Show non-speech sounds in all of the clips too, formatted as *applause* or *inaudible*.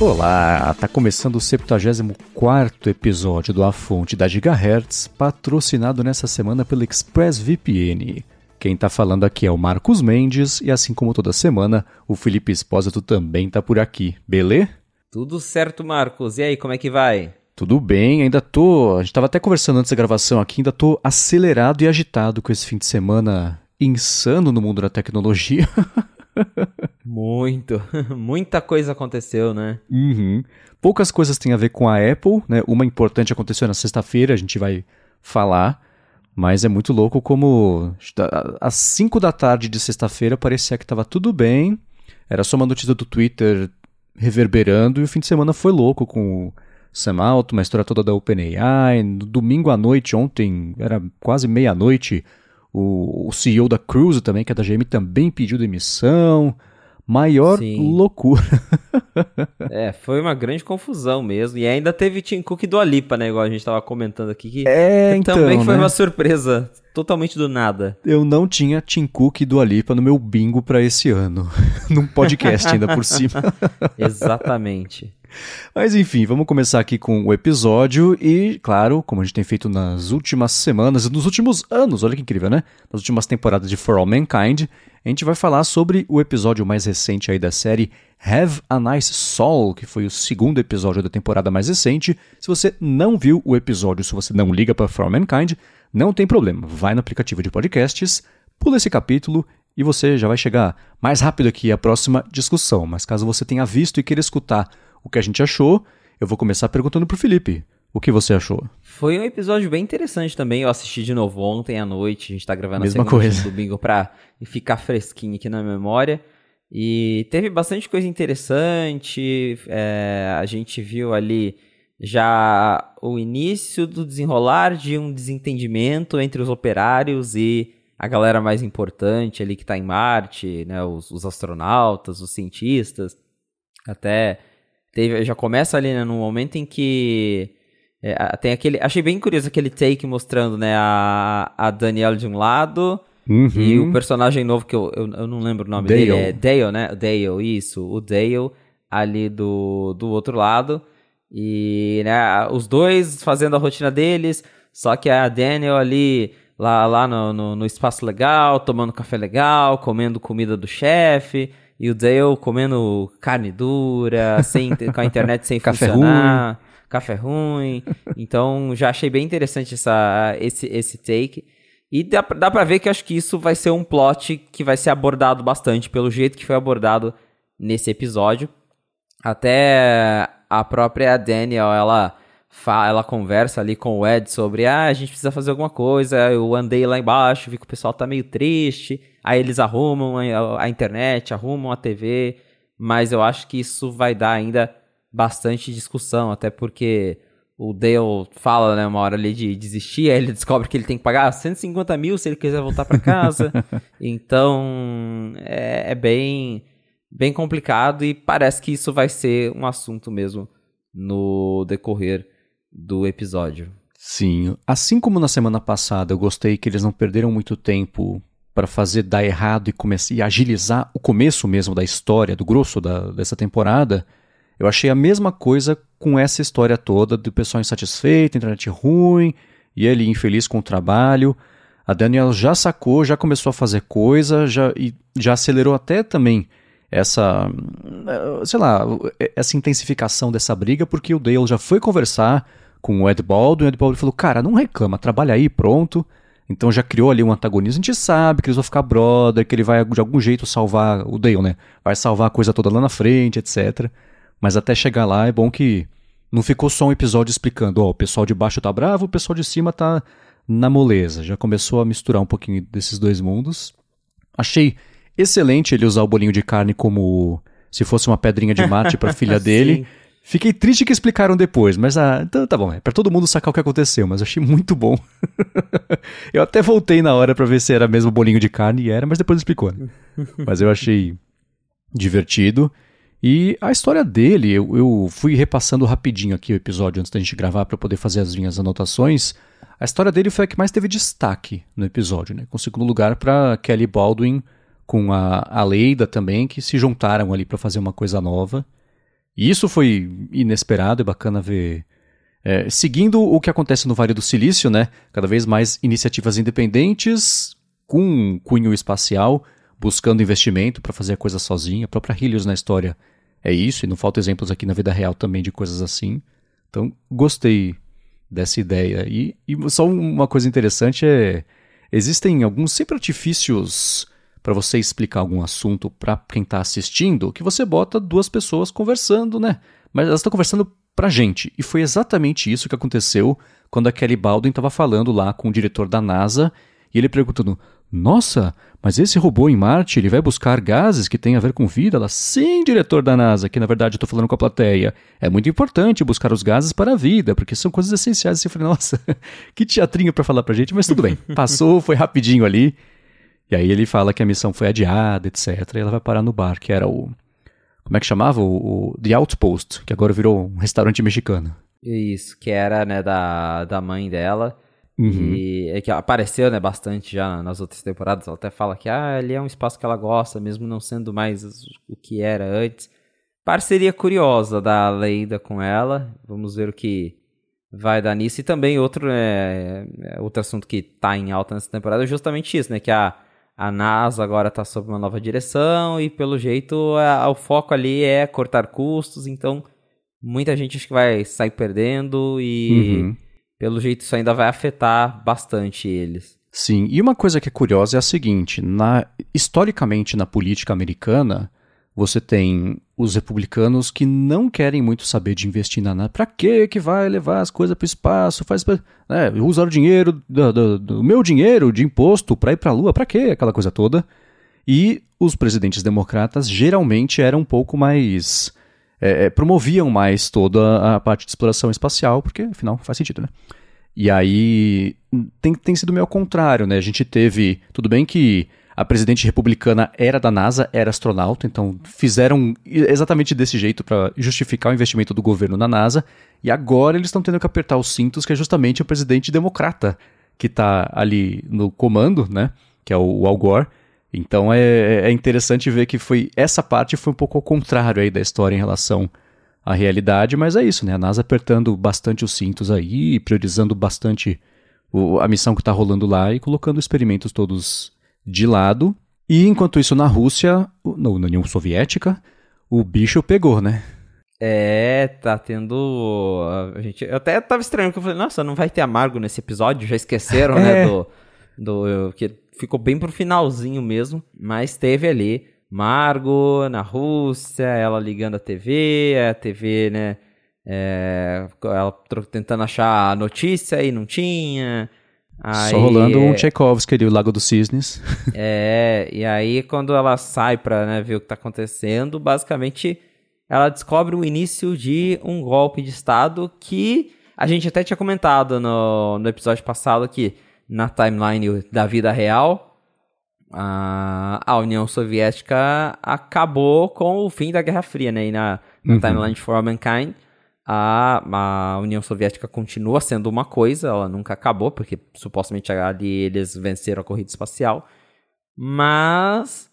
Olá, tá começando o 74 episódio do A Fonte da Gigahertz, patrocinado nessa semana pelo ExpressVPN. Quem tá falando aqui é o Marcos Mendes e assim como toda semana, o Felipe Espósito também tá por aqui, beleza? Tudo certo, Marcos. E aí, como é que vai? Tudo bem, ainda tô. A gente tava até conversando antes da gravação aqui, ainda tô acelerado e agitado com esse fim de semana insano no mundo da tecnologia. *laughs* Muito, *laughs* muita coisa aconteceu, né? Uhum. Poucas coisas têm a ver com a Apple, né? Uma importante aconteceu na sexta-feira, a gente vai falar, mas é muito louco como às 5 da tarde de sexta-feira parecia que estava tudo bem, era só uma notícia do Twitter reverberando e o fim de semana foi louco com o Sam Altman, uma história toda da OpenAI, no domingo à noite, ontem, era quase meia-noite, o, o CEO da Cruise também, que é da GM, também pediu demissão. Maior Sim. loucura. *laughs* é, foi uma grande confusão mesmo. E ainda teve Tim Cook do Alipa, né? Igual a gente tava comentando aqui. Que é, então, também foi né? uma surpresa. Totalmente do nada. Eu não tinha Tim Cook do Alipa no meu bingo para esse ano. *laughs* Num podcast ainda por cima. *laughs* Exatamente. Mas enfim, vamos começar aqui com o episódio e, claro, como a gente tem feito nas últimas semanas e nos últimos anos, olha que incrível, né? Nas últimas temporadas de For All Mankind, a gente vai falar sobre o episódio mais recente aí da série Have a Nice Soul, que foi o segundo episódio da temporada mais recente. Se você não viu o episódio, se você não liga para For All Mankind, não tem problema. Vai no aplicativo de podcasts, pula esse capítulo e você já vai chegar mais rápido aqui à próxima discussão. Mas caso você tenha visto e queira escutar o que a gente achou. Eu vou começar perguntando pro Felipe. O que você achou? Foi um episódio bem interessante também. Eu assisti de novo ontem à noite. A gente tá gravando Mesma a segunda coisa. domingo pra ficar fresquinho aqui na memória. E teve bastante coisa interessante. É, a gente viu ali já o início do desenrolar de um desentendimento entre os operários e a galera mais importante ali que está em Marte, né, os, os astronautas, os cientistas. Até Teve, já começa ali, né, no momento em que é, tem aquele, achei bem curioso aquele take mostrando, né, a, a Danielle de um lado uhum. e o personagem novo que eu, eu, eu não lembro o nome Dale. dele, é Dale, né? Dale, isso, o Dale ali do, do outro lado e, né, os dois fazendo a rotina deles, só que a Daniel ali lá, lá no, no, no espaço legal, tomando café legal, comendo comida do chefe e o Dale comendo carne dura, sem, com a internet sem *laughs* café funcionar, ruim. café ruim. Então já achei bem interessante essa, esse, esse take. E dá, dá pra ver que acho que isso vai ser um plot que vai ser abordado bastante, pelo jeito que foi abordado nesse episódio. Até a própria Daniel, ela, ela conversa ali com o Ed sobre, ah, a gente precisa fazer alguma coisa, eu andei lá embaixo, vi que o pessoal tá meio triste, Aí eles arrumam a, a internet, arrumam a TV, mas eu acho que isso vai dar ainda bastante discussão, até porque o Dale fala, né, uma hora ali de desistir, aí ele descobre que ele tem que pagar 150 mil se ele quiser voltar para casa. *laughs* então, é, é, bem, bem complicado e parece que isso vai ser um assunto mesmo no decorrer do episódio. Sim, assim como na semana passada eu gostei que eles não perderam muito tempo para fazer dar errado e, começar, e agilizar o começo mesmo da história, do grosso da, dessa temporada, eu achei a mesma coisa com essa história toda do pessoal insatisfeito, internet ruim, e ele infeliz com o trabalho. A Daniel já sacou, já começou a fazer coisa, já, e já acelerou até também essa, sei lá, essa intensificação dessa briga, porque o Dale já foi conversar com o Ed Baldwin, o Ed Baldwin falou, cara, não reclama, trabalha aí, pronto. Então já criou ali um antagonismo. A gente sabe que eles vão ficar brother, que ele vai de algum jeito salvar o Dale, né? Vai salvar a coisa toda lá na frente, etc. Mas até chegar lá é bom que não ficou só um episódio explicando, ó, oh, o pessoal de baixo tá bravo, o pessoal de cima tá na moleza. Já começou a misturar um pouquinho desses dois mundos. Achei excelente ele usar o bolinho de carne como se fosse uma pedrinha de mate para *laughs* filha dele. Fiquei triste que explicaram depois, mas ah, então tá bom, é pra todo mundo sacar o que aconteceu, mas achei muito bom. *laughs* eu até voltei na hora para ver se era mesmo bolinho de carne e era, mas depois explicou. Né? *laughs* mas eu achei divertido. E a história dele, eu, eu, fui repassando rapidinho aqui o episódio antes da gente gravar para poder fazer as minhas anotações. A história dele foi a que mais teve destaque no episódio, né? Com segundo lugar para Kelly Baldwin com a, a Leida também, que se juntaram ali para fazer uma coisa nova. E isso foi inesperado, é bacana ver. É, seguindo o que acontece no Vale do Silício, né? Cada vez mais iniciativas independentes com cunho espacial, buscando investimento para fazer a coisa sozinha. A própria Helios na história é isso, e não falta exemplos aqui na vida real também de coisas assim. Então, gostei dessa ideia. E, e só uma coisa interessante é: existem alguns sempre artifícios para você explicar algum assunto para quem está assistindo, que você bota duas pessoas conversando, né? Mas elas estão conversando pra gente. E foi exatamente isso que aconteceu quando a Kelly Baldwin estava falando lá com o diretor da NASA e ele perguntando: Nossa, mas esse robô em Marte ele vai buscar gases que têm a ver com vida? Ela, sim, diretor da NASA, que na verdade eu estou falando com a plateia. É muito importante buscar os gases para a vida, porque são coisas essenciais. Eu falei, nossa, *laughs* que teatrinho para falar pra gente, mas tudo bem. Passou, foi rapidinho ali. E aí ele fala que a missão foi adiada, etc. E ela vai parar no bar, que era o. Como é que chamava? O, o The Outpost, que agora virou um restaurante mexicano. Isso, que era, né, da, da mãe dela. Uhum. E é que apareceu, né, bastante já nas outras temporadas. Ela até fala que ah, ali é um espaço que ela gosta, mesmo não sendo mais o que era antes. Parceria curiosa da Leida com ela. Vamos ver o que vai dar nisso. E também outro, é, outro assunto que tá em alta nessa temporada é justamente isso, né? Que a a NASA agora está sob uma nova direção e, pelo jeito, a, o foco ali é cortar custos. Então, muita gente acho que vai sair perdendo e, uhum. pelo jeito, isso ainda vai afetar bastante eles. Sim, e uma coisa que é curiosa é a seguinte: na, historicamente, na política americana, você tem os republicanos que não querem muito saber de investir na nada. Para que que vai levar as coisas para o espaço? Faz né, usar o dinheiro do, do, do meu dinheiro de imposto para ir para a Lua? Para quê? Aquela coisa toda. E os presidentes democratas geralmente eram um pouco mais é, é, promoviam mais toda a parte de exploração espacial, porque afinal faz sentido, né? E aí tem, tem sido meio ao contrário, né? A gente teve. Tudo bem que a presidente republicana era da NASA, era astronauta, então fizeram exatamente desse jeito para justificar o investimento do governo na NASA. E agora eles estão tendo que apertar os cintos, que é justamente o presidente democrata que está ali no comando, né? Que é o, Al Gore. Então é, é interessante ver que foi essa parte foi um pouco ao contrário aí da história em relação à realidade, mas é isso, né? A NASA apertando bastante os cintos aí, priorizando bastante o, a missão que está rolando lá e colocando experimentos todos de lado. E enquanto isso, na Rússia, no, na União Soviética, o bicho pegou, né? É, tá tendo. A gente, eu até tava estranho, porque eu falei, nossa, não vai ter amargo nesse episódio, já esqueceram, né? *laughs* é. né? Do, do, que ficou bem pro finalzinho mesmo, mas teve ali Margo na Rússia, ela ligando a TV, a TV, né? É, ela tentando achar a notícia e não tinha. Aí, Só rolando um Tchaikovsky ali, o Lago dos Cisnes. *laughs* É, e aí quando ela sai pra né, ver o que tá acontecendo, basicamente ela descobre o início de um golpe de Estado que a gente até tinha comentado no, no episódio passado aqui, na timeline da vida real, a, a União Soviética acabou com o fim da Guerra Fria, né? E na, na uhum. timeline For All Mankind, a, a União Soviética continua sendo uma coisa, ela nunca acabou, porque supostamente ali eles venceram a corrida espacial. Mas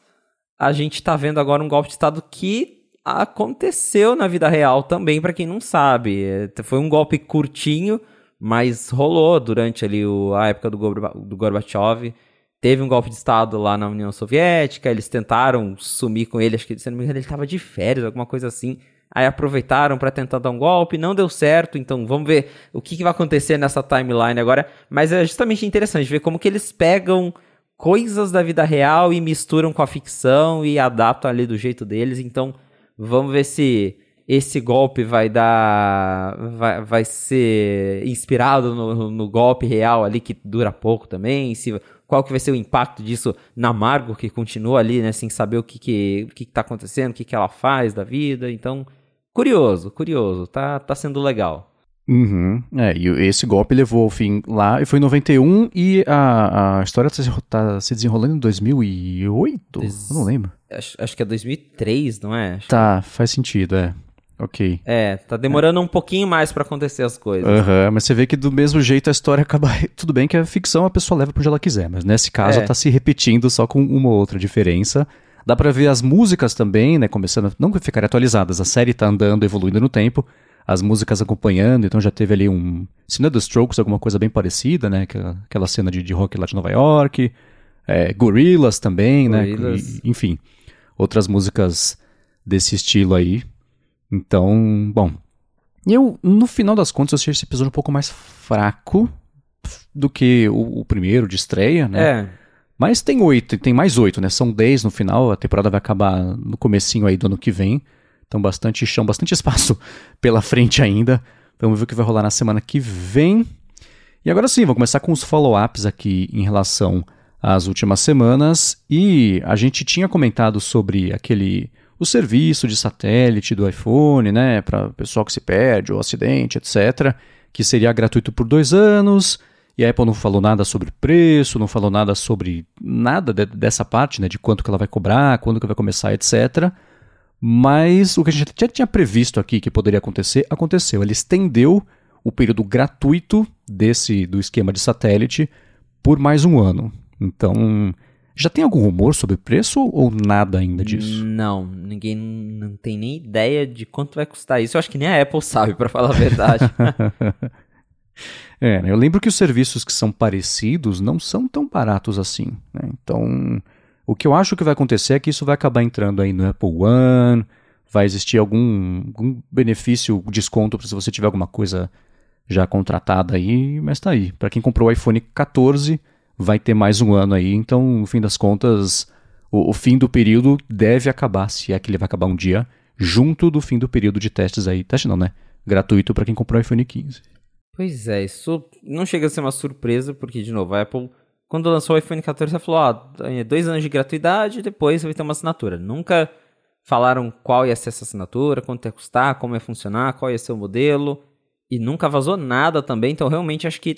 a gente está vendo agora um golpe de Estado que aconteceu na vida real também, para quem não sabe. Foi um golpe curtinho, mas rolou durante ali o, a época do, do Gorbachev. Teve um golpe de Estado lá na União Soviética, eles tentaram sumir com ele, acho que, se não me engano, ele estava de férias, alguma coisa assim aí aproveitaram para tentar dar um golpe, não deu certo, então vamos ver o que, que, vai acontecer nessa timeline agora. Mas é justamente interessante ver como que eles pegam coisas da vida real e misturam com a ficção e adaptam ali do jeito deles. Então vamos ver se esse golpe vai dar. vai, vai ser inspirado no, no golpe real ali que dura pouco também. Se qual que vai ser o impacto disso na Margo, que continua ali, né, sem saber o que que, o que, que tá acontecendo, o que que ela faz da vida. Então, curioso, curioso, tá, tá sendo legal. Uhum. É, e esse golpe levou ao fim lá, e foi em 91, e a, a história tá, tá se desenrolando em 2008? Des... Eu não lembro. Acho, acho que é 2003, não é? Acho... Tá, faz sentido, é. Ok. É, tá demorando é. um pouquinho mais para acontecer as coisas. Aham, uhum, mas você vê que do mesmo jeito a história *laughs* acaba. Tudo bem que a ficção a pessoa leva pra onde ela quiser, mas nesse caso é. tá se repetindo só com uma outra diferença. Dá pra ver as músicas também, né? Começando, não ficarem atualizadas, a série tá andando, evoluindo no tempo, as músicas acompanhando, então já teve ali um. Se não é The Strokes, alguma coisa bem parecida, né? Aquela cena de, de rock lá de Nova York. É, Gorillaz também, Gorillaz. né? E, enfim, outras músicas desse estilo aí. Então, bom. Eu, no final das contas, eu achei esse episódio um pouco mais fraco do que o, o primeiro de estreia, né? É. Mas tem oito, tem mais oito, né? São dez no final, a temporada vai acabar no comecinho aí do ano que vem. Então bastante chão, bastante *laughs* espaço pela frente ainda. Vamos ver o que vai rolar na semana que vem. E agora sim, vamos começar com os follow-ups aqui em relação às últimas semanas. E a gente tinha comentado sobre aquele o serviço de satélite do iPhone, né, para pessoal que se perde ou acidente, etc., que seria gratuito por dois anos. E a Apple não falou nada sobre preço, não falou nada sobre nada de, dessa parte, né, de quanto que ela vai cobrar, quando que vai começar, etc. Mas o que a gente já tinha previsto aqui que poderia acontecer, aconteceu. Ele estendeu o período gratuito desse do esquema de satélite por mais um ano. Então, já tem algum rumor sobre preço ou nada ainda disso? Não, ninguém não tem nem ideia de quanto vai custar isso. Eu acho que nem a Apple sabe, para falar a verdade. *laughs* É, né? eu lembro que os serviços que são parecidos não são tão baratos assim. Né? Então, o que eu acho que vai acontecer é que isso vai acabar entrando aí no Apple One, vai existir algum, algum benefício, desconto se você tiver alguma coisa já contratada aí, mas tá aí. Para quem comprou o iPhone 14, vai ter mais um ano aí, então, no fim das contas, o, o fim do período deve acabar, se é que ele vai acabar um dia, junto do fim do período de testes aí. Teste não, né? Gratuito para quem comprou o iPhone 15. Pois é, isso não chega a ser uma surpresa, porque, de novo, a Apple, quando lançou o iPhone 14, ela falou: ah, dois anos de gratuidade, depois vai ter uma assinatura. Nunca falaram qual ia ser essa assinatura, quanto ia custar, como ia funcionar, qual ia ser o modelo, e nunca vazou nada também, então realmente acho que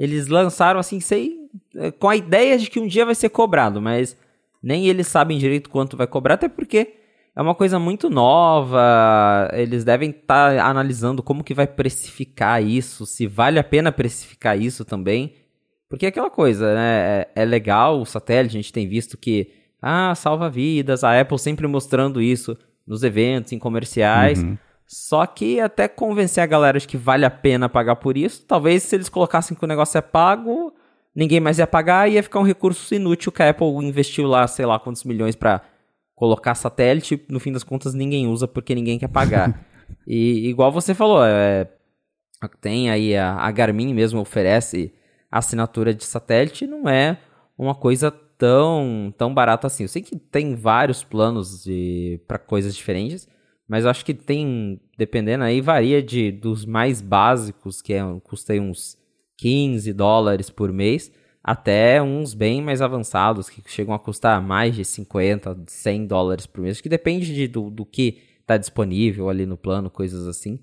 eles lançaram assim, sei, eh, com a ideia de que um dia vai ser cobrado, mas nem eles sabem direito quanto vai cobrar, até porque é uma coisa muito nova. Eles devem estar tá analisando como que vai precificar isso, se vale a pena precificar isso também. Porque é aquela coisa, né? É, é legal o satélite, a gente tem visto que ah, salva vidas, a Apple sempre mostrando isso nos eventos, em comerciais. Uhum. Só que até convencer a galera de que vale a pena pagar por isso, talvez se eles colocassem que o negócio é pago, ninguém mais ia pagar e ia ficar um recurso inútil que a Apple investiu lá, sei lá quantos milhões para colocar satélite, no fim das contas ninguém usa porque ninguém quer pagar. *laughs* e igual você falou, é, tem aí a, a Garmin mesmo oferece assinatura de satélite, não é uma coisa tão tão barata assim. Eu sei que tem vários planos para coisas diferentes, mas acho que tem dependendo aí varia de dos mais básicos que é custa uns 15 dólares por mês até uns bem mais avançados, que chegam a custar mais de 50, 100 dólares por mês, que depende de, do, do que está disponível ali no plano, coisas assim.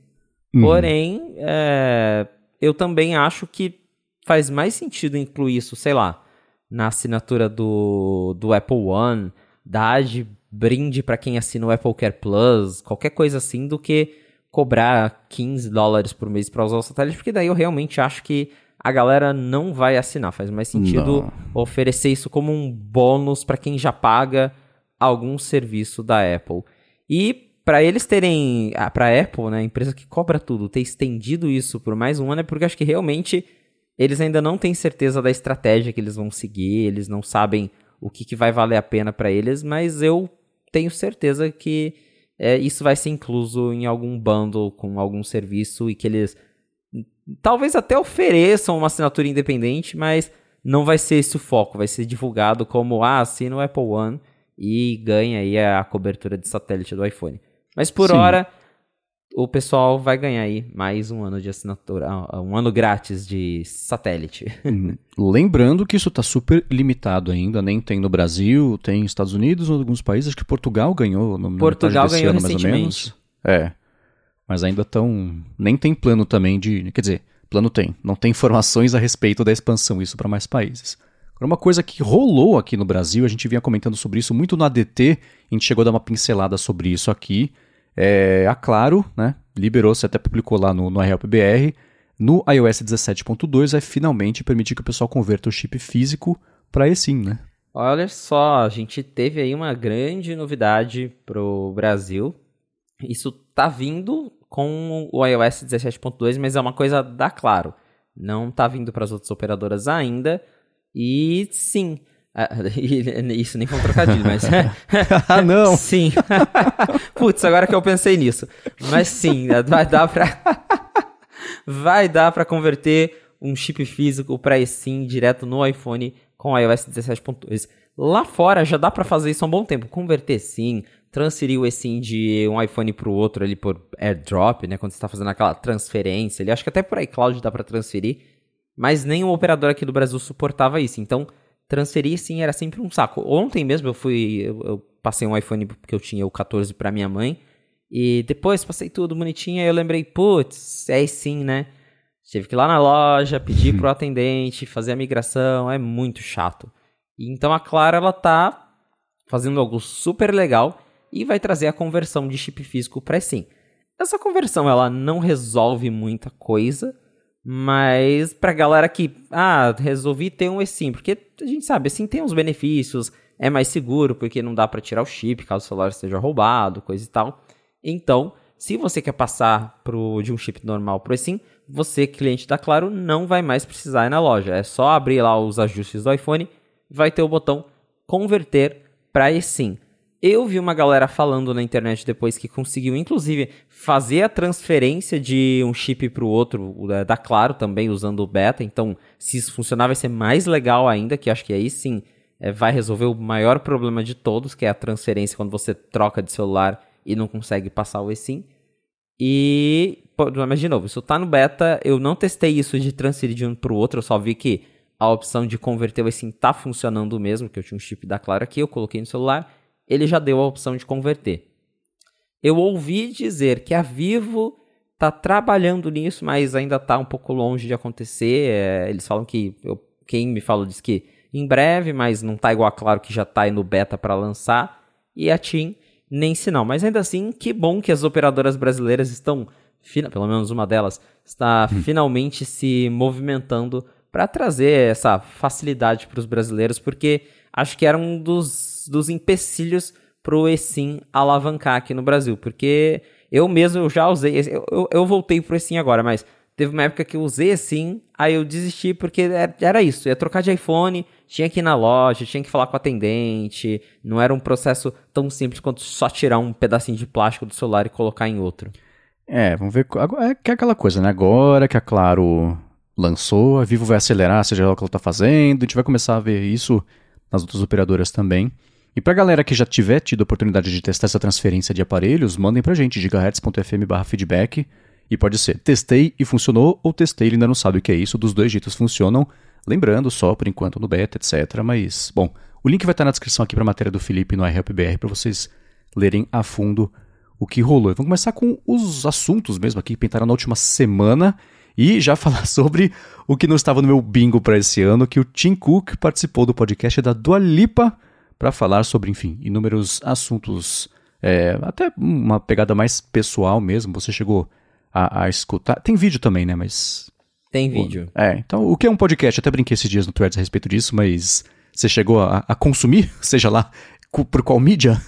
Uhum. Porém, é, eu também acho que faz mais sentido incluir isso, sei lá, na assinatura do, do Apple One, dar de brinde para quem assina o Apple Care Plus, qualquer coisa assim, do que cobrar 15 dólares por mês para usar o satélite, porque daí eu realmente acho que a galera não vai assinar. Faz mais sentido não. oferecer isso como um bônus para quem já paga algum serviço da Apple. E para eles terem, para a Apple, né, a empresa que cobra tudo, ter estendido isso por mais um ano é porque acho que realmente eles ainda não têm certeza da estratégia que eles vão seguir, eles não sabem o que, que vai valer a pena para eles, mas eu tenho certeza que é, isso vai ser incluso em algum bundle com algum serviço e que eles talvez até ofereçam uma assinatura independente, mas não vai ser esse o foco, vai ser divulgado como, ah, assina o Apple One e ganha aí a cobertura de satélite do iPhone. Mas por Sim. hora, o pessoal vai ganhar aí mais um ano de assinatura, ah, um ano grátis de satélite. *laughs* Uhum. Lembrando que isso está super limitado ainda, nem tem no Brasil, tem nos Estados Unidos, ou alguns países, acho que Portugal ganhou no Portugal ganhou ano, mais ou menos. É mas ainda estão. Nem tem plano também de. Quer dizer, plano tem. Não tem informações a respeito da expansão, isso para mais países. Uma coisa que rolou aqui no Brasil, a gente vinha comentando sobre isso muito no ADT, a gente chegou a dar uma pincelada sobre isso aqui. É, a Claro, né, liberou, você até publicou lá no, no RLPBR, no iOS 17.2 vai finalmente permitir que o pessoal converta o chip físico para eSIM, né? Olha só, a gente teve aí uma grande novidade pro Brasil. Isso tá vindo com o iOS 17.2, mas é uma coisa da Claro. Não tá vindo para as outras operadoras ainda. E sim, *laughs* isso nem foi um trocadilho, mas. *laughs* *laughs* ah, não! Sim. Putz, agora que eu pensei nisso. Mas sim, vai dar pra. vai dar pra converter um chip físico para eSIM direto no iPhone com iOS 17.2. Lá fora já dá para fazer isso há um bom tempo. Converter sim, transferir o eSIM de um iPhone para o outro ali por AirDrop, né? Quando você está fazendo aquela transferência. Ele acho que até por iCloud dá para transferir, mas nenhum operador aqui do Brasil suportava isso. Então transferir sim era sempre um saco. Ontem mesmo eu fui, eu, eu passei um iPhone porque eu tinha o 14 para minha mãe e depois passei tudo bonitinho. Aí eu lembrei, putz, é sim, né? Tive que ir lá na loja, pedir pro *laughs* atendente, fazer a migração, é muito chato. Então a Clara ela tá fazendo algo super legal e vai trazer a conversão de chip físico para SIM. Essa conversão ela não resolve muita coisa, mas pra galera que, ah, resolvi ter um eSIM, porque a gente sabe, assim tem uns benefícios, é mais seguro porque não dá para tirar o chip caso o celular esteja roubado, coisa e tal. Então, se você quer passar pro, de um chip normal pro eSIM, você, cliente da Claro, não vai mais precisar ir na loja. É só abrir lá os ajustes do iPhone, vai ter o botão converter para eSIM. Eu vi uma galera falando na internet depois que conseguiu, inclusive, fazer a transferência de um chip para o outro, da Claro também, usando o beta. Então, se isso funcionar, vai ser mais legal ainda, que acho que aí sim é, vai resolver o maior problema de todos, que é a transferência quando você troca de celular e não consegue passar o eSIM. E, mas de novo, isso tá no beta, eu não testei isso de transferir de um para o outro, eu só vi que a opção de converter o eSIM tá funcionando mesmo, que eu tinha um chip da Claro aqui, eu coloquei no celular, ele já deu a opção de converter. Eu ouvi dizer que a Vivo tá trabalhando nisso, mas ainda tá um pouco longe de acontecer. É, eles falam que, eu, quem me falou disse que em breve, mas não tá igual a Claro que já tá aí no beta para lançar. E a TIM nem sinal. Mas ainda assim, que bom que as operadoras brasileiras estão, pelo menos uma delas, está hum. finalmente se movimentando para trazer essa facilidade para os brasileiros, porque acho que era um dos, dos empecilhos para o eSIM alavancar aqui no Brasil, porque eu mesmo já usei, eu, eu, eu voltei para o eSIM agora, mas teve uma época que eu usei assim, aí eu desisti porque era, era isso, ia trocar de iPhone, tinha que ir na loja, tinha que falar com o atendente, não era um processo tão simples quanto só tirar um pedacinho de plástico do celular e colocar em outro. É, vamos ver. É que é aquela coisa, né? Agora que a Claro lançou, a Vivo vai acelerar, seja lá o que ela está fazendo, a gente vai começar a ver isso nas outras operadoras também. E pra galera que já tiver tido a oportunidade de testar essa transferência de aparelhos, mandem pra gente, gigahertz.fm feedback. E pode ser testei e funcionou, ou testei e ainda não sabe o que é isso, dos dois jeitos funcionam. Lembrando, só por enquanto no beta, etc. Mas, bom, o link vai estar na descrição aqui para a matéria do Felipe no iHelpBR para vocês lerem a fundo o que rolou. Vamos começar com os assuntos mesmo aqui que pintaram na última semana e já *laughs* falar sobre o que não estava no meu bingo para esse ano, que o Tim Cook participou do podcast da Dua Lipa para falar sobre, enfim, inúmeros assuntos, é, até uma pegada mais pessoal mesmo. Você chegou a, a escutar. Tem vídeo também, né? Mas tem vídeo. É, então o que é um podcast? Até brinquei esses dias no Threads a respeito disso, mas você chegou a, a consumir, *laughs* seja lá por qual mídia?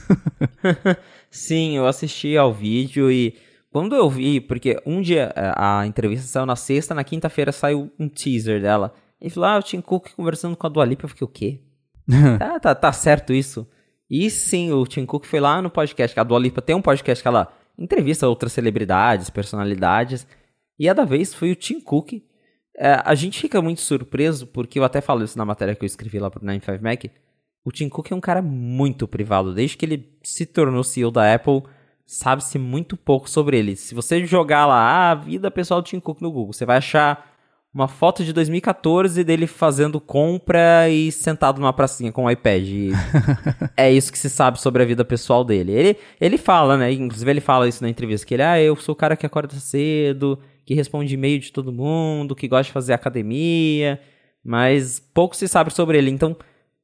*laughs* Sim, eu assisti ao vídeo e quando eu vi, porque um dia é, a entrevista saiu na sexta, na quinta-feira saiu um teaser dela. E falou, ah, eu tinha Cook conversando com a Dua Lipa. Eu fiquei, o quê? *laughs* tá, tá, tá certo isso? E sim, o Tim Cook foi lá no podcast, que a Dua Lipa tem um podcast que ela entrevista outras celebridades, personalidades, e a da vez foi o Tim Cook é, a gente fica muito surpreso, porque eu até falo isso na matéria que eu escrevi lá pro 95Mac. O Tim Cook é um cara muito privado. Desde que ele se tornou CEO da Apple, sabe-se muito pouco sobre ele. Se você jogar lá ah, a vida pessoal do Tim Cook no Google, você vai achar uma foto de 2014 dele fazendo compra e sentado numa pracinha com o um iPad. *laughs* é isso que se sabe sobre a vida pessoal dele. Ele, ele fala, né? Inclusive ele fala isso na entrevista, que ele, ah, eu sou o cara que acorda cedo, que responde e-mail de todo mundo, que gosta de fazer academia, mas pouco se sabe sobre ele. Então,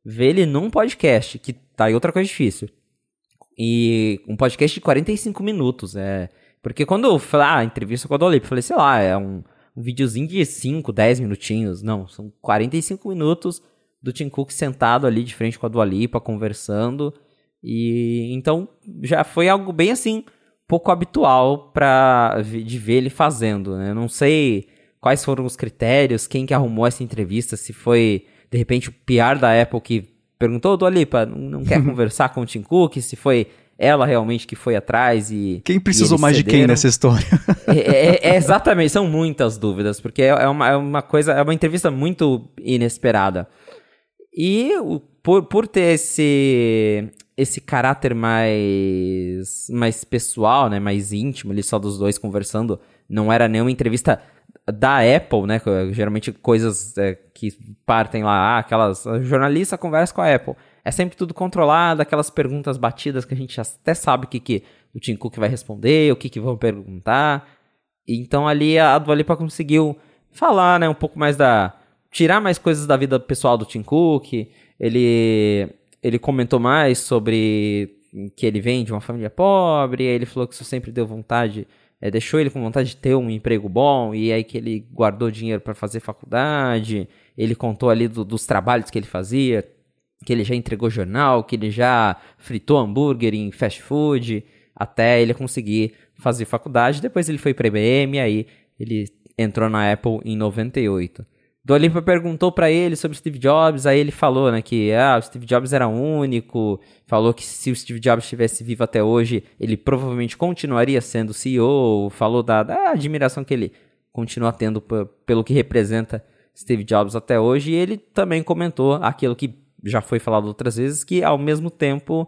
ver ele num podcast, que tá aí outra coisa difícil. E um podcast de 45 minutos, é. Porque quando eu falei, ah, entrevista com a Dolip, eu falei, sei lá, é um, um videozinho de 5, 10 minutinhos. Não, são 45 minutos do Tim Cook sentado ali de frente com a Dua Lipa, conversando. E então já foi algo bem assim, pouco habitual para de ver ele fazendo, né? Não sei quais foram os critérios, quem que arrumou essa entrevista, se foi de repente o PR da Apple que perguntou, Dua Lipa, não quer *laughs* conversar com o Tim Cook, se foi ela realmente que foi atrás e. Quem precisou mais cederam. de quem nessa história? *laughs* É, é, é, *laughs* exatamente, são muitas dúvidas, porque é, é uma, é uma coisa, é uma entrevista muito inesperada. E por, por ter esse, esse caráter mais, mais pessoal, né, mais íntimo, ali só dos dois conversando, não era nenhuma entrevista da Apple, né, geralmente coisas é, que partem lá, ah, aquelas, jornalista conversa com a Apple. É sempre tudo controlado, aquelas perguntas batidas que a gente até sabe o que, que o Tim Cook vai responder, o que, que vão perguntar. Então ali a Dua Lipa conseguiu falar, né, um pouco mais da... Tirar mais coisas da vida pessoal do Tim Cook. Ele, ele comentou mais sobre que ele vem de uma família pobre, ele falou que isso sempre deu vontade, é, deixou ele com vontade de ter um emprego bom, e aí que ele guardou dinheiro para fazer faculdade. Ele contou ali do, dos trabalhos que ele fazia, que ele já entregou jornal, que ele já fritou hambúrguer em fast food, até ele conseguir fazer faculdade. Depois ele foi para IBM, aí ele entrou na Apple em 98. Do Olimpa perguntou para ele sobre Steve Jobs, aí ele falou, né, que ah, o Steve Jobs era único, falou que se o Steve Jobs estivesse vivo até hoje, ele provavelmente continuaria sendo CEO, falou da, da admiração que ele continua tendo pelo que representa Steve Jobs até hoje, e ele também comentou aquilo que já foi falado outras vezes, que ao mesmo tempo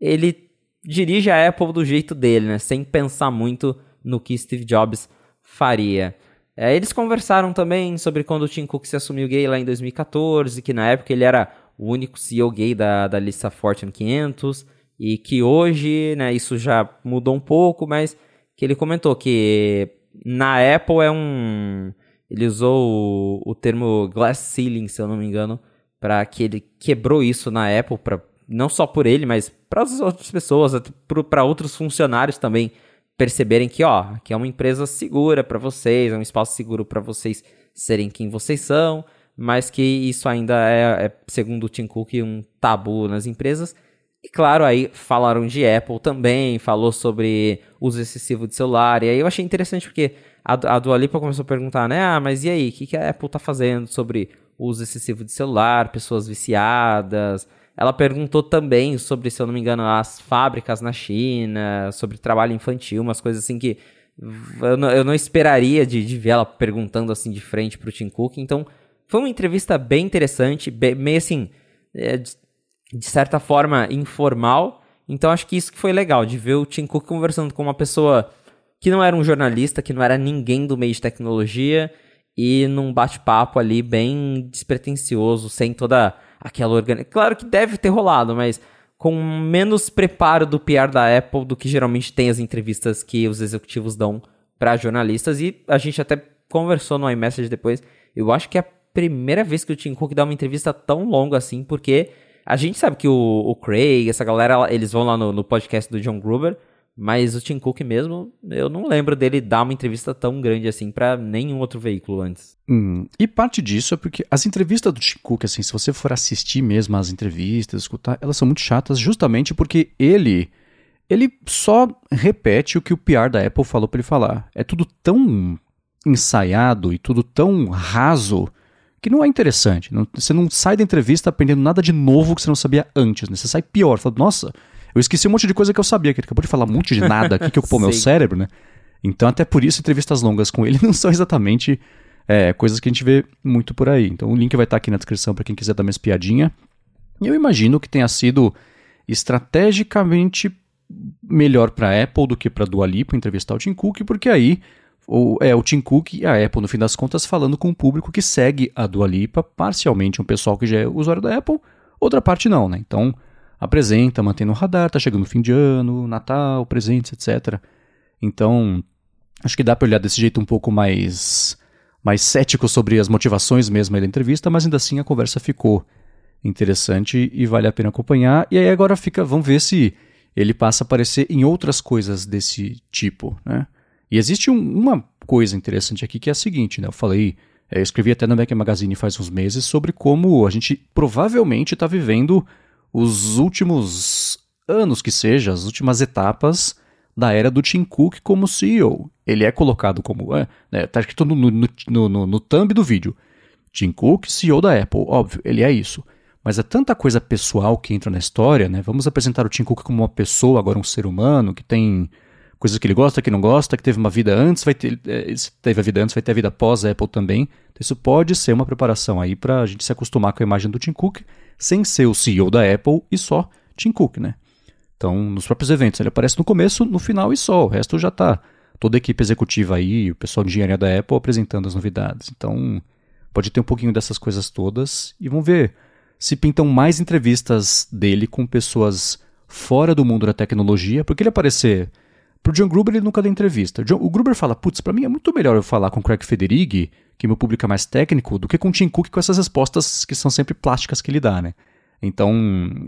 ele dirige a Apple do jeito dele, né? Sem pensar muito no que Steve Jobs faria. É, eles conversaram também sobre quando o Tim Cook se assumiu gay lá em 2014, que na época ele era o único CEO gay da, da lista Fortune 500, e que hoje, né, isso já mudou um pouco, mas que ele comentou que na Apple é um... Ele usou o, o termo glass ceiling, se eu não me engano, para que ele quebrou isso na Apple, pra, não só por ele, mas para as outras pessoas, para outros funcionários também perceberem que, ó, que é uma empresa segura para vocês, é um espaço seguro para vocês serem quem vocês são, mas que isso ainda é, é, segundo o Tim Cook, um tabu nas empresas. E claro, aí falaram de Apple também, falou sobre uso excessivo de celular, e aí eu achei interessante porque a, a Dua Lipa começou a perguntar, né, ah, mas e aí, o que, que a Apple tá fazendo sobre uso excessivo de celular, pessoas viciadas. Ela perguntou também sobre, se eu não me engano, as fábricas na China, sobre trabalho infantil, umas coisas assim que eu não, eu não esperaria de, de, ver ela perguntando assim de frente pro Tim Cook. Então, foi uma entrevista bem interessante, bem, meio assim, é, de, certa forma informal. Então, acho que isso que foi legal, de ver o Tim Cook conversando com uma pessoa que não era um jornalista, que não era ninguém do meio de tecnologia, e num bate-papo ali bem despretensioso, sem toda aquela organização. Claro que deve ter rolado, mas com menos preparo do PR da Apple do que geralmente tem as entrevistas que os executivos dão para jornalistas. E a gente até conversou no iMessage depois. Eu acho que é a primeira vez que o Tim Cook dá uma entrevista tão longa assim, porque a gente sabe que o, o Craig, essa galera, eles vão lá no, no podcast do John Gruber mas o Tim Cook mesmo, eu não lembro dele dar uma entrevista tão grande assim para nenhum outro veículo antes. Hum, e parte disso é porque as entrevistas do Tim Cook, assim, se você for assistir mesmo as entrevistas, escutar, elas são muito chatas justamente porque ele ele só repete o que o PR da Apple falou para ele falar. É tudo tão ensaiado e tudo tão raso que não é interessante. Não, você não sai da entrevista aprendendo nada de novo que você não sabia antes. Né? Você sai pior, fala, nossa, eu esqueci um monte de coisa que eu sabia, que ele acabou de falar um monte de nada aqui que ocupou meu *laughs* cérebro, né? Então, até por isso, entrevistas longas com ele *laughs* não são exatamente é, coisas que a gente vê muito por aí. Então, o link vai estar aqui na descrição para quem quiser dar uma espiadinha. E eu imagino que tenha sido estrategicamente melhor para a Apple do que para a Dua Lipa entrevistar o Tim Cook, porque aí o, é o Tim Cook e a Apple, no fim das contas, falando com o público que segue a Dua Lipa, parcialmente um pessoal que já é usuário da Apple, outra parte não, né? Então, apresenta, mantém no radar, tá chegando fim de ano, Natal, presentes, etc. Então, acho que dá para olhar desse jeito um pouco mais mais cético sobre as motivações mesmo da entrevista, mas ainda assim a conversa ficou interessante e vale a pena acompanhar. E aí agora fica, vamos ver se ele passa a aparecer em outras coisas desse tipo, né? E existe um, uma coisa interessante aqui que é a seguinte, né? Eu falei É, eu escrevi até no Mac Magazine faz uns meses sobre como a gente provavelmente está vivendo os últimos anos que seja, as últimas etapas da era do Tim Cook como CEO. Ele é colocado como. É, né, tá escrito no, no, no, no, no thumb do vídeo. Tim Cook, CEO da Apple, óbvio, ele é isso. Mas é tanta coisa pessoal que entra na história, né? Vamos apresentar o Tim Cook como uma pessoa, agora um ser humano, que tem coisas que ele gosta, que não gosta, que teve uma vida antes, vai ter, é, teve a vida antes, vai ter a vida pós Apple também. Então isso pode ser uma preparação aí para a gente se acostumar com a imagem do Tim Cook, sem ser o CEO da Apple e só Tim Cook, né? Então, nos próprios eventos, ele aparece no começo, no final e só. O resto já tá toda a equipe executiva aí, o pessoal de engenharia da Apple apresentando as novidades. Então, pode ter um pouquinho dessas coisas todas e vamos ver se pintam mais entrevistas dele com pessoas fora do mundo da tecnologia, porque ele aparecer Pro John Gruber ele nunca dá entrevista. O Gruber fala, putz, para mim é muito melhor eu falar com o Craig Federighi, que é meu público é mais técnico, do que com o Tim Cook com essas respostas que são sempre plásticas que ele dá, né? Então,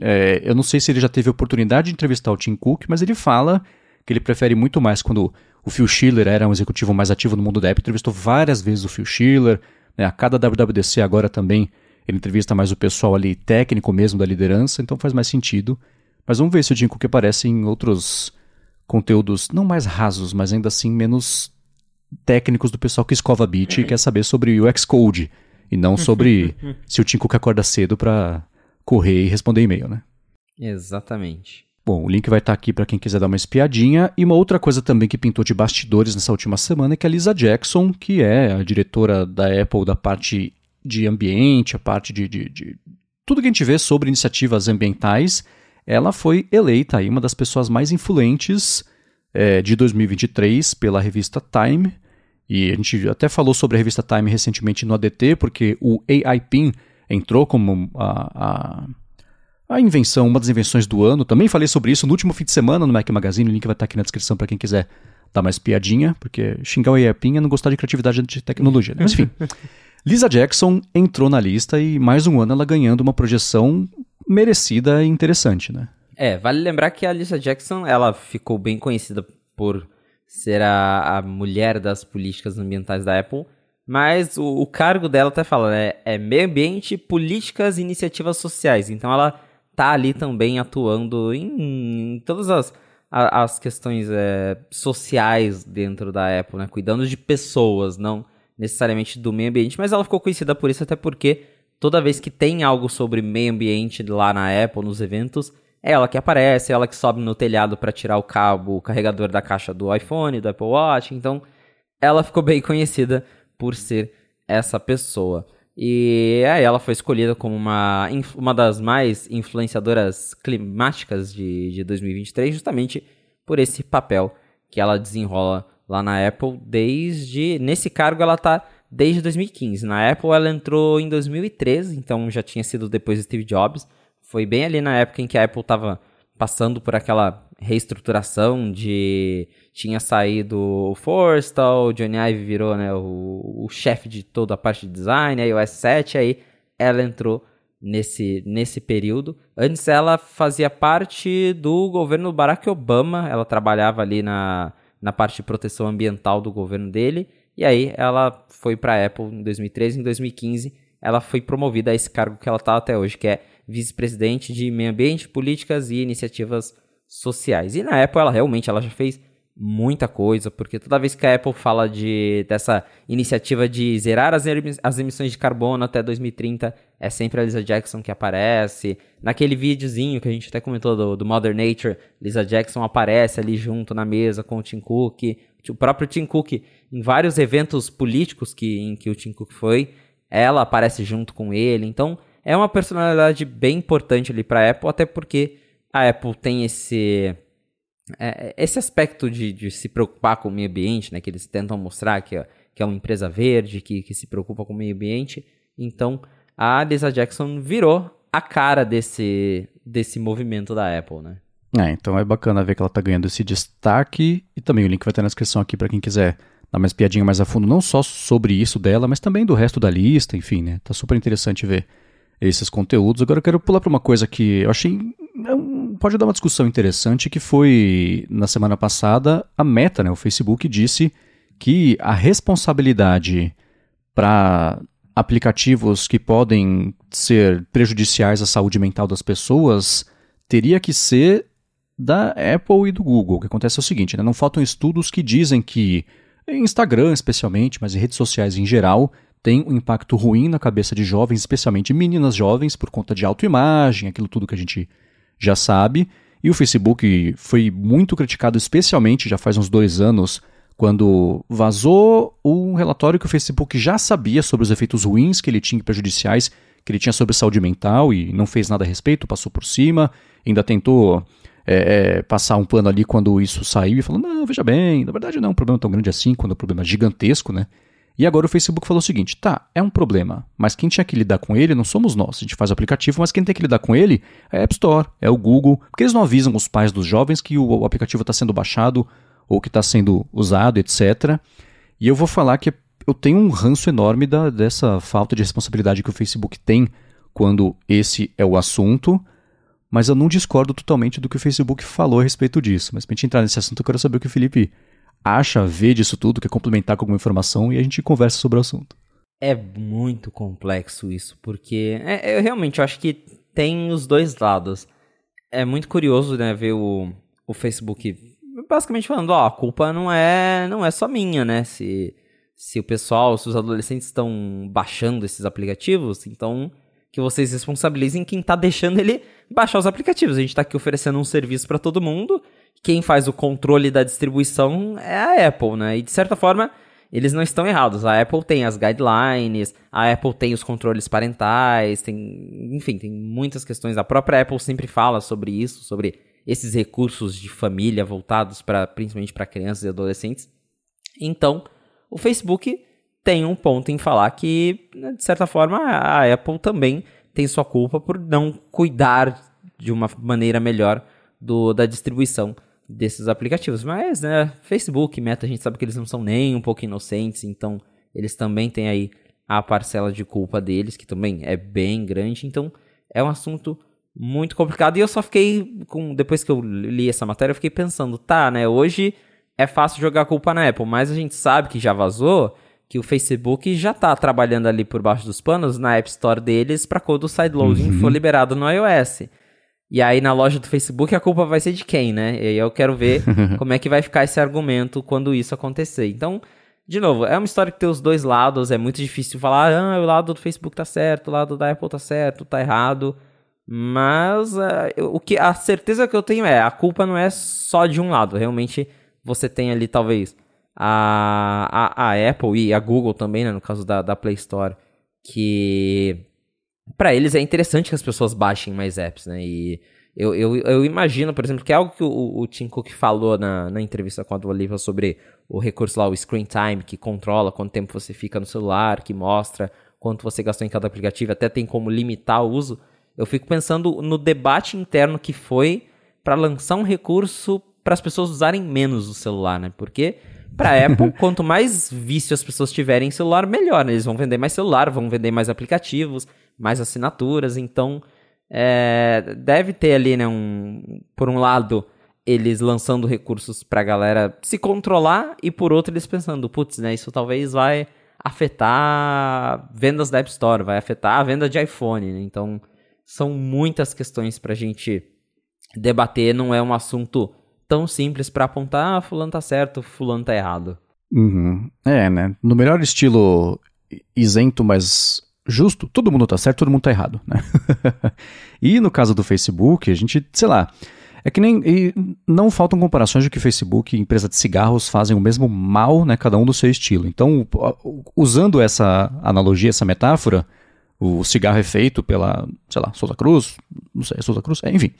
é, eu não sei se ele já teve oportunidade de entrevistar o Tim Cook, mas ele fala que ele prefere muito mais quando o Phil Schiller era um executivo mais ativo no mundo da Apple, entrevistou várias vezes o Phil Schiller, né? a cada WWDC agora também ele entrevista mais o pessoal ali técnico mesmo da liderança, então faz mais sentido. Mas vamos ver se o Tim Cook aparece em outros conteúdos não mais rasos, mas ainda assim menos técnicos do pessoal que escova beat e quer saber sobre o Xcode e não sobre *laughs* se o Tim Cook acorda cedo para correr e responder e-mail, né? Exatamente. Bom, o link vai estar tá aqui para quem quiser dar uma espiadinha. E uma outra coisa também que pintou de bastidores nessa última semana é que a Lisa Jackson, que é a diretora da Apple da parte de ambiente, a parte de, de, de tudo que a gente vê sobre iniciativas ambientais, ela foi eleita aí uma das pessoas mais influentes é, de 2023 pela revista Time. E a gente até falou sobre a revista Time recentemente no ADT, porque o AI PIN entrou como a, a, a, invenção, uma das invenções do ano. Também falei sobre isso no último fim de semana no Mac Magazine. O link vai estar aqui na descrição para quem quiser dar mais piadinha, porque xingar o AI PIN é não gostar de criatividade de tecnologia. Mas enfim. *laughs* Lisa Jackson entrou na lista e mais um ano ela ganhando uma projeção merecida e interessante, né? É, vale lembrar que a Lisa Jackson, ela ficou bem conhecida por ser a, a mulher das políticas ambientais da Apple, mas o, o cargo dela até fala, né, é meio ambiente, políticas e iniciativas sociais. Então ela tá ali também atuando em, em todas as, as questões é, sociais dentro da Apple, né, cuidando de pessoas, não necessariamente do meio ambiente, mas ela ficou conhecida por isso até porque toda vez que tem algo sobre meio ambiente lá na Apple, nos eventos, é ela que aparece, é ela que sobe no telhado para tirar o cabo, o carregador da caixa do iPhone, do Apple Watch. Então, ela ficou bem conhecida por ser essa pessoa. E aí ela foi escolhida como uma, uma das mais influenciadoras climáticas de, de 2023, justamente por esse papel que ela desenrola lá na Apple desde. Nesse cargo ela está desde 2015. Na Apple ela entrou em 2013, então já tinha sido depois de Steve Jobs. Foi bem ali na época em que a Apple estava passando por aquela reestruturação de tinha saído o Forstall, o Johnny Ive virou né, o, o chefe de toda a parte de design, aí o S7, aí ela entrou nesse, nesse período. Antes ela fazia parte do governo Barack Obama, ela trabalhava ali na, na parte de proteção ambiental do governo dele, e aí ela foi para a Apple em 2013, em 2015 ela foi promovida a esse cargo que ela está até hoje, que é vice-presidente de meio ambiente, políticas e iniciativas sociais. E na Apple ela realmente ela já fez muita coisa, porque toda vez que a Apple fala de dessa iniciativa de zerar as, as emissões de carbono até 2030, é sempre a Lisa Jackson que aparece. Naquele videozinho que a gente até comentou do, do Mother Nature, Lisa Jackson aparece ali junto na mesa com o Tim Cook, o próprio Tim Cook em vários eventos políticos que, em que o Tim Cook foi, ela aparece junto com ele. Então, é uma personalidade bem importante ali para a Apple, até porque a Apple tem esse é, esse aspecto de, de, se preocupar com o meio ambiente, né, que eles tentam mostrar que, que é uma empresa verde, que, que se preocupa com o meio ambiente. Então, a Lisa Jackson virou a cara desse, desse movimento da Apple, né? É, então é bacana ver que ela está ganhando esse destaque e também o link vai estar na descrição aqui para quem quiser dar mais piadinha mais a fundo, não só sobre isso dela, mas também do resto da lista, enfim, né? Tá super interessante ver esses conteúdos. Agora eu quero pular para uma coisa que eu achei é pode dar uma discussão interessante que foi na semana passada a Meta, né, o Facebook disse que a responsabilidade para aplicativos que podem ser prejudiciais à saúde mental das pessoas, teria que ser da Apple e do Google. O que acontece é o seguinte, né? não faltam estudos que dizem que em Instagram especialmente, mas em redes sociais em geral, tem um impacto ruim na cabeça de jovens, especialmente meninas jovens, por conta de autoimagem, aquilo tudo que a gente já sabe. E o Facebook foi muito criticado, especialmente já faz uns dois anos, quando vazou um relatório que o Facebook já sabia sobre os efeitos ruins que ele tinha, prejudiciais, que ele tinha sobre saúde mental e não fez nada a respeito, passou por cima, ainda tentou é, é, passar um pano ali quando isso saiu e falou: não, veja bem, na verdade não é um problema tão grande assim, quando é um problema gigantesco, né? E agora o Facebook falou o seguinte: tá, é um problema, mas quem tinha que lidar com ele não somos nós. A gente faz o aplicativo, mas quem tem que lidar com ele é a App Store, é o Google, porque eles não avisam os pais dos jovens que o aplicativo está sendo baixado ou que está sendo usado, etc. E eu vou falar que eu tenho um ranço enorme da, dessa falta de responsabilidade que o Facebook tem quando esse é o assunto, mas eu não discordo totalmente do que o Facebook falou a respeito disso. Mas para a gente entrar nesse assunto, eu quero saber o que o Felipe acha, vê disso tudo, quer complementar com alguma informação e a gente conversa sobre o assunto. É muito complexo isso, porque é, eu realmente acho que tem os dois lados. É muito curioso né, ver o, o Facebook basicamente falando, ó, a culpa não é, não é só minha, né? Se, se o pessoal, se os adolescentes estão baixando esses aplicativos, então que vocês responsabilizem quem está deixando ele baixar os aplicativos. A gente está aqui oferecendo um serviço para todo mundo. Quem faz o controle da distribuição é a Apple, né? E de certa forma, eles não estão errados. A Apple tem as guidelines, a Apple tem os controles parentais, tem, enfim, tem muitas questões. A própria Apple sempre fala sobre isso, sobre esses recursos de família voltados para principalmente para crianças e adolescentes. Então, o Facebook tem um ponto em falar que, né, de certa forma, a Apple também tem sua culpa por não cuidar de uma maneira melhor do, da distribuição desses aplicativos. Mas, né, Facebook, Meta, a gente sabe que eles não são nem um pouco inocentes, então eles também têm aí a parcela de culpa deles, que também é bem grande. Então, é um assunto muito complicado. E eu só fiquei, com depois que eu li essa matéria, eu fiquei pensando, tá, né? Hoje é fácil jogar a culpa na Apple, mas a gente sabe que já vazou que o Facebook já tá trabalhando ali por baixo dos panos na App Store deles para quando o sideloading uhum. for liberado no iOS. E aí na loja do Facebook a culpa vai ser de quem, né? E aí eu quero ver *laughs* como é que vai ficar esse argumento quando isso acontecer. Então, de novo, é uma história que tem os dois lados, é muito difícil falar, ah, o lado do Facebook tá certo, o lado da Apple tá certo, tá errado. Mas uh, o que a certeza que eu tenho é a culpa não é só de um lado. Realmente você tem ali talvez a, a, a Apple e a Google também, né, no caso da, da Play Store, que para eles é interessante que as pessoas baixem mais apps, né? E eu, eu, eu imagino, por exemplo, que é algo que o, o Tim Cook falou na, na entrevista com a Dua Lipa sobre o recurso lá, o Screen Time, que controla quanto tempo você fica no celular, que mostra quanto você gastou em cada aplicativo, até tem como limitar o uso. Eu fico pensando no debate interno que foi para lançar um recurso para as pessoas usarem menos o celular, né? Porque para *laughs* Apple, quanto mais vício as pessoas tiverem em celular, melhor. Né? Eles vão vender mais celular, vão vender mais aplicativos, mais assinaturas. Então, é, deve ter ali, né, um, por um lado, eles lançando recursos para a galera se controlar e por outro eles pensando, putz, né, isso talvez vai afetar vendas da App Store, vai afetar a venda de iPhone, né? Então, são muitas questões para a gente debater, não é um assunto tão simples para apontar, ah, fulano tá certo, fulano tá errado. Uhum. É, né? No melhor estilo isento, mas justo, todo mundo tá certo, todo mundo tá errado, né? *laughs* e no caso do Facebook, a gente, sei lá, é que nem. não faltam comparações de que Facebook e empresa de cigarros fazem o mesmo mal, né? Cada um do seu estilo. Então, usando essa analogia, essa metáfora, o cigarro é feito pela, sei lá, Souza Cruz, não sei, Souza Cruz, é, enfim.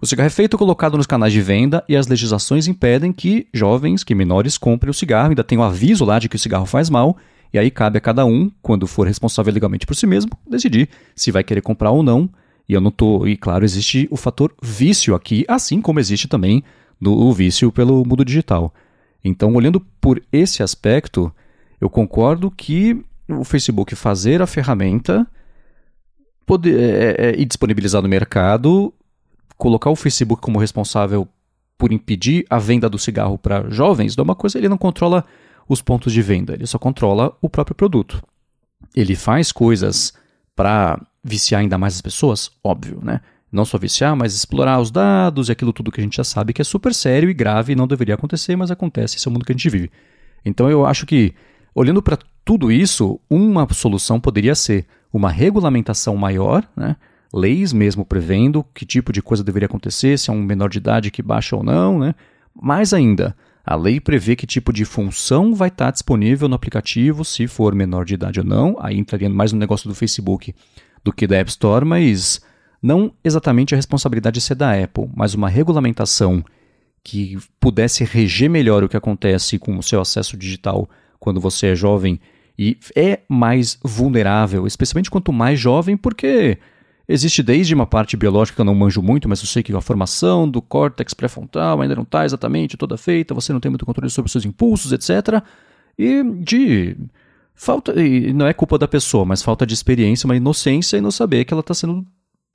O cigarro é feito colocado nos canais de venda e as legislações impedem que jovens, que menores, comprem o cigarro, ainda tem o um aviso lá de que o cigarro faz mal, e aí cabe a cada um, quando for responsável legalmente por si mesmo, decidir se vai querer comprar ou não. E eu não tô, e claro, existe o fator vício aqui, assim como existe também no, o vício pelo mundo digital. Então, olhando por esse aspecto, eu concordo que o Facebook fazer a ferramenta poder, é, é, e disponibilizar no mercado, colocar o Facebook como responsável por impedir a venda do cigarro para jovens, é uma coisa, ele não controla os pontos de venda, ele só controla o próprio produto. ele faz coisas para viciar ainda mais as pessoas, óbvio, né? Não só viciar, mas explorar os dados e aquilo tudo que a gente já sabe que é super sério e grave e não deveria acontecer, mas acontece, esse é o mundo que a gente vive. Então eu acho que, olhando para tudo isso, uma solução poderia ser uma regulamentação maior, né? leis mesmo prevendo que tipo de coisa deveria acontecer, se é um menor de idade que baixa ou não. Né? Mais ainda, a lei prevê que tipo de função vai estar disponível no aplicativo, se for menor de idade ou não. Aí entraria mais no negócio do Facebook do que da App Store, mas não exatamente a responsabilidade de ser da Apple, mas uma regulamentação que pudesse reger melhor o que acontece com o seu acesso digital quando você é jovem e é mais vulnerável, especialmente quanto mais jovem, porque existe desde uma parte biológica que eu não manjo muito, mas eu sei que a formação do córtex pré-frontal ainda não está exatamente toda feita, você não tem muito controle sobre os seus impulsos, etc. E de falta, e não é culpa da pessoa, mas falta de experiência, uma inocência e não saber que ela está sendo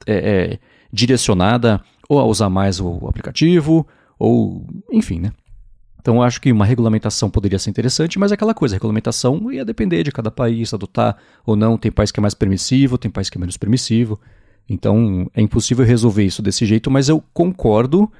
é, é, direcionada ou a usar mais o aplicativo, ou enfim, né? Então eu acho que uma regulamentação poderia ser interessante, mas é aquela coisa, a regulamentação ia depender de cada país, adotar ou não. Tem país que é mais permissivo, tem país que é menos permissivo. Então é impossível resolver isso desse jeito, mas eu concordo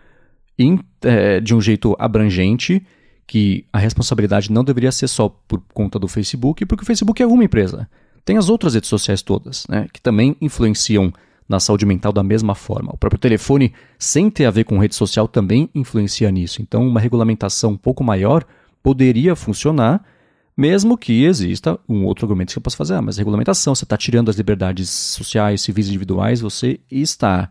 em, é, de um jeito abrangente que a responsabilidade não deveria ser só por conta do Facebook, porque o Facebook é uma empresa. Tem as outras redes sociais todas, né, que também influenciam na saúde mental da mesma forma. O próprio telefone, sem ter a ver com rede social, também influencia nisso. Então, uma regulamentação um pouco maior poderia funcionar, mesmo que exista um outro argumento que eu posso fazer. Ah, mas regulamentação, você está tirando as liberdades sociais, civis e individuais, você está.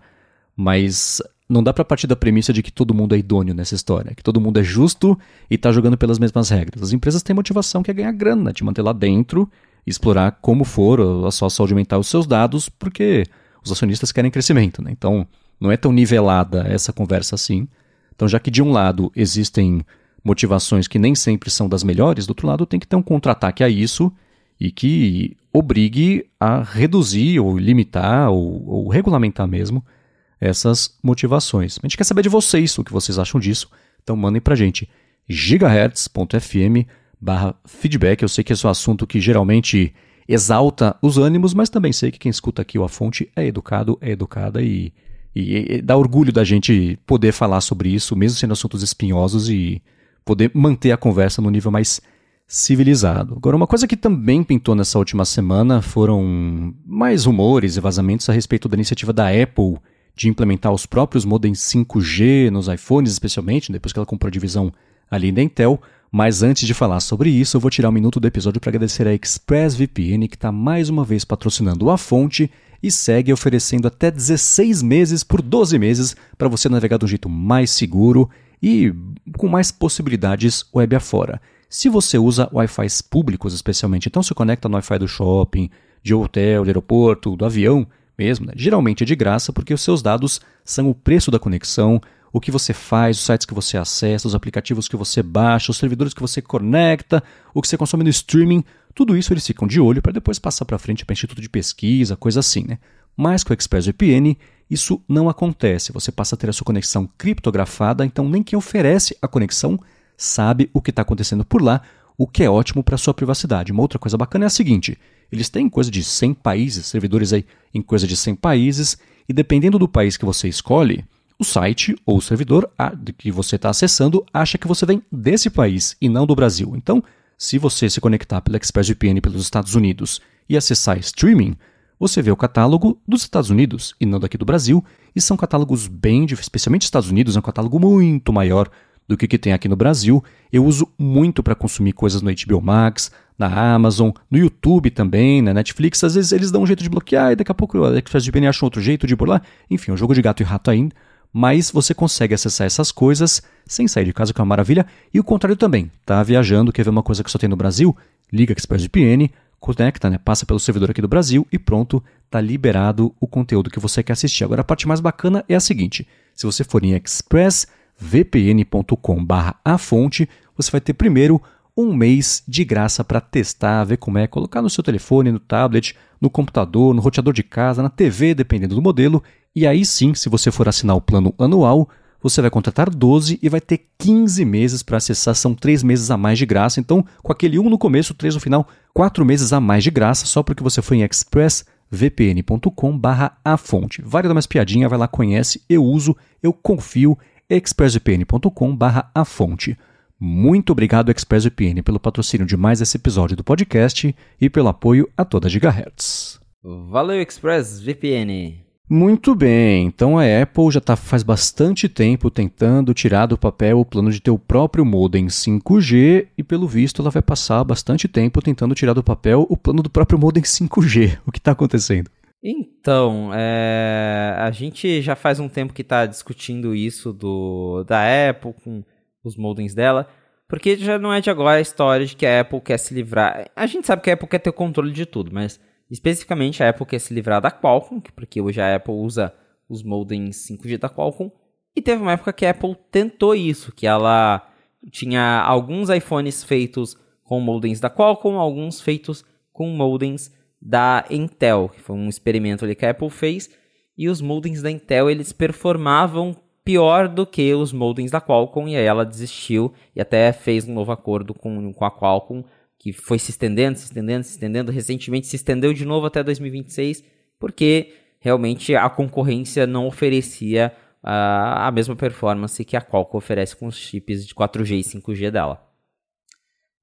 Mas não dá para partir da premissa de que todo mundo é idôneo nessa história, que todo mundo é justo e está jogando pelas mesmas regras. As empresas têm motivação que é ganhar grana, te manter lá dentro, explorar como for a sua saúde mental, os seus dados, porque os acionistas querem crescimento, né? Então, não é tão nivelada essa conversa assim. Então, já que de um lado existem motivações que nem sempre são das melhores, do outro lado tem que ter um contra-ataque a isso e que obrigue a reduzir ou limitar ou, ou, regulamentar mesmo essas motivações. A gente quer saber de vocês o que vocês acham disso, então mandem pra gente gigahertz.fm barra feedback. Eu sei que esse é um assunto que geralmente exalta os ânimos, mas também sei que quem escuta aqui o A Fonte é educado, é educada e, e, e dá orgulho da gente poder falar sobre isso, mesmo sendo assuntos espinhosos e poder manter a conversa no nível mais civilizado. Agora, uma coisa que também pintou nessa última semana foram mais rumores e vazamentos a respeito da iniciativa da Apple de implementar os próprios modems 5G nos iPhones, especialmente, depois que ela comprou a divisão ali da Intel. Mas antes de falar sobre isso, eu vou tirar um minuto do episódio para agradecer a ExpressVPN, que está mais uma vez patrocinando a fonte e segue oferecendo até 16 meses por 12 meses para você navegar de um jeito mais seguro e com mais possibilidades web afora. Se você usa Wi-Fi públicos, especialmente, então se conecta no Wi-Fi do shopping, de hotel, de aeroporto, do avião mesmo, né? geralmente é de graça porque os seus dados são o preço da conexão, o que você faz, os sites que você acessa, os aplicativos que você baixa, os servidores que você conecta, o que você consome no streaming, tudo isso eles ficam de olho para depois passar para frente para instituto de pesquisa, coisa assim, né? Mas com o ExpressVPN isso não acontece. Você passa a ter a sua conexão criptografada, então nem quem oferece a conexão sabe o que está acontecendo por lá, o que é ótimo para a sua privacidade. Uma outra coisa bacana é a seguinte: eles têm coisa de 100 países, servidores aí em coisa de 100 países, e dependendo do país que você escolhe, o site ou o servidor que você está acessando acha que você vem desse país e não do Brasil. Então, se você se conectar pela ExpressVPN pelos Estados Unidos e acessar streaming, você vê o catálogo dos Estados Unidos e não daqui do Brasil, e são catálogos bem, especialmente Estados Unidos, é um catálogo muito maior do que que tem aqui no Brasil. Eu uso muito para consumir coisas no HBO Max, na Amazon, no YouTube também, na Netflix. Às vezes eles dão um jeito de bloquear e daqui a pouco a ExpressVPN acha outro jeito de ir por lá. Enfim, é um jogo de gato e rato ainda mas você consegue acessar essas coisas sem sair de casa, que é uma maravilha. E o contrário também. Tá viajando, quer ver uma coisa que só tem no Brasil? Liga ExpressVPN, conecta, né? Passa pelo servidor aqui do Brasil e pronto, tá liberado o conteúdo que você quer assistir. Agora a parte mais bacana é a seguinte: se você for em expressvpn.com/a fonte, você vai ter primeiro um mês de graça para testar, ver como é, colocar no seu telefone, no tablet, no computador, no roteador de casa, na TV, dependendo do modelo, e aí sim, se você for assinar o plano anual, você vai contratar 12 e vai ter 15 meses para acessar, são 3 meses a mais de graça. Então, com aquele 1 no começo, 3 no final, 4 meses a mais de graça, só porque você foi em expressvpn.com barra a fonte. Vale dar mais piadinha, vai lá, conhece, eu uso, eu confio, expressvpn.com barra a fonte. Muito obrigado, ExpressVPN, pelo patrocínio de mais esse episódio do podcast e pelo apoio a toda Gigahertz. Valeu, ExpressVPN! Muito bem, então a Apple já está faz bastante tempo tentando tirar do papel o plano de ter o próprio modem 5G e pelo visto ela vai passar bastante tempo tentando tirar do papel o plano do próprio modem 5G. *laughs* O que está acontecendo? Então, é... a gente já faz um tempo que está discutindo isso do da Apple com os modems dela, porque já não é de agora a história de que a Apple quer se livrar. A gente sabe que a Apple quer ter o controle de tudo, mas Especificamente, a Apple quer se livrar da Qualcomm, porque hoje a Apple usa os modems 5G da Qualcomm. E teve uma época que a Apple tentou isso, que ela tinha alguns iPhones feitos com modems da Qualcomm, alguns feitos com modems da Intel, que foi um experimento ali que a Apple fez. E os modems da Intel, eles performavam pior do que os modems da Qualcomm, e aí ela desistiu e até fez um novo acordo com, com a Qualcomm que foi se estendendo, se estendendo, se estendendo, recentemente se estendeu de novo até 2026, porque realmente a concorrência não oferecia uh, a mesma performance que a Qualcomm oferece com os chips de 4G e 5G dela.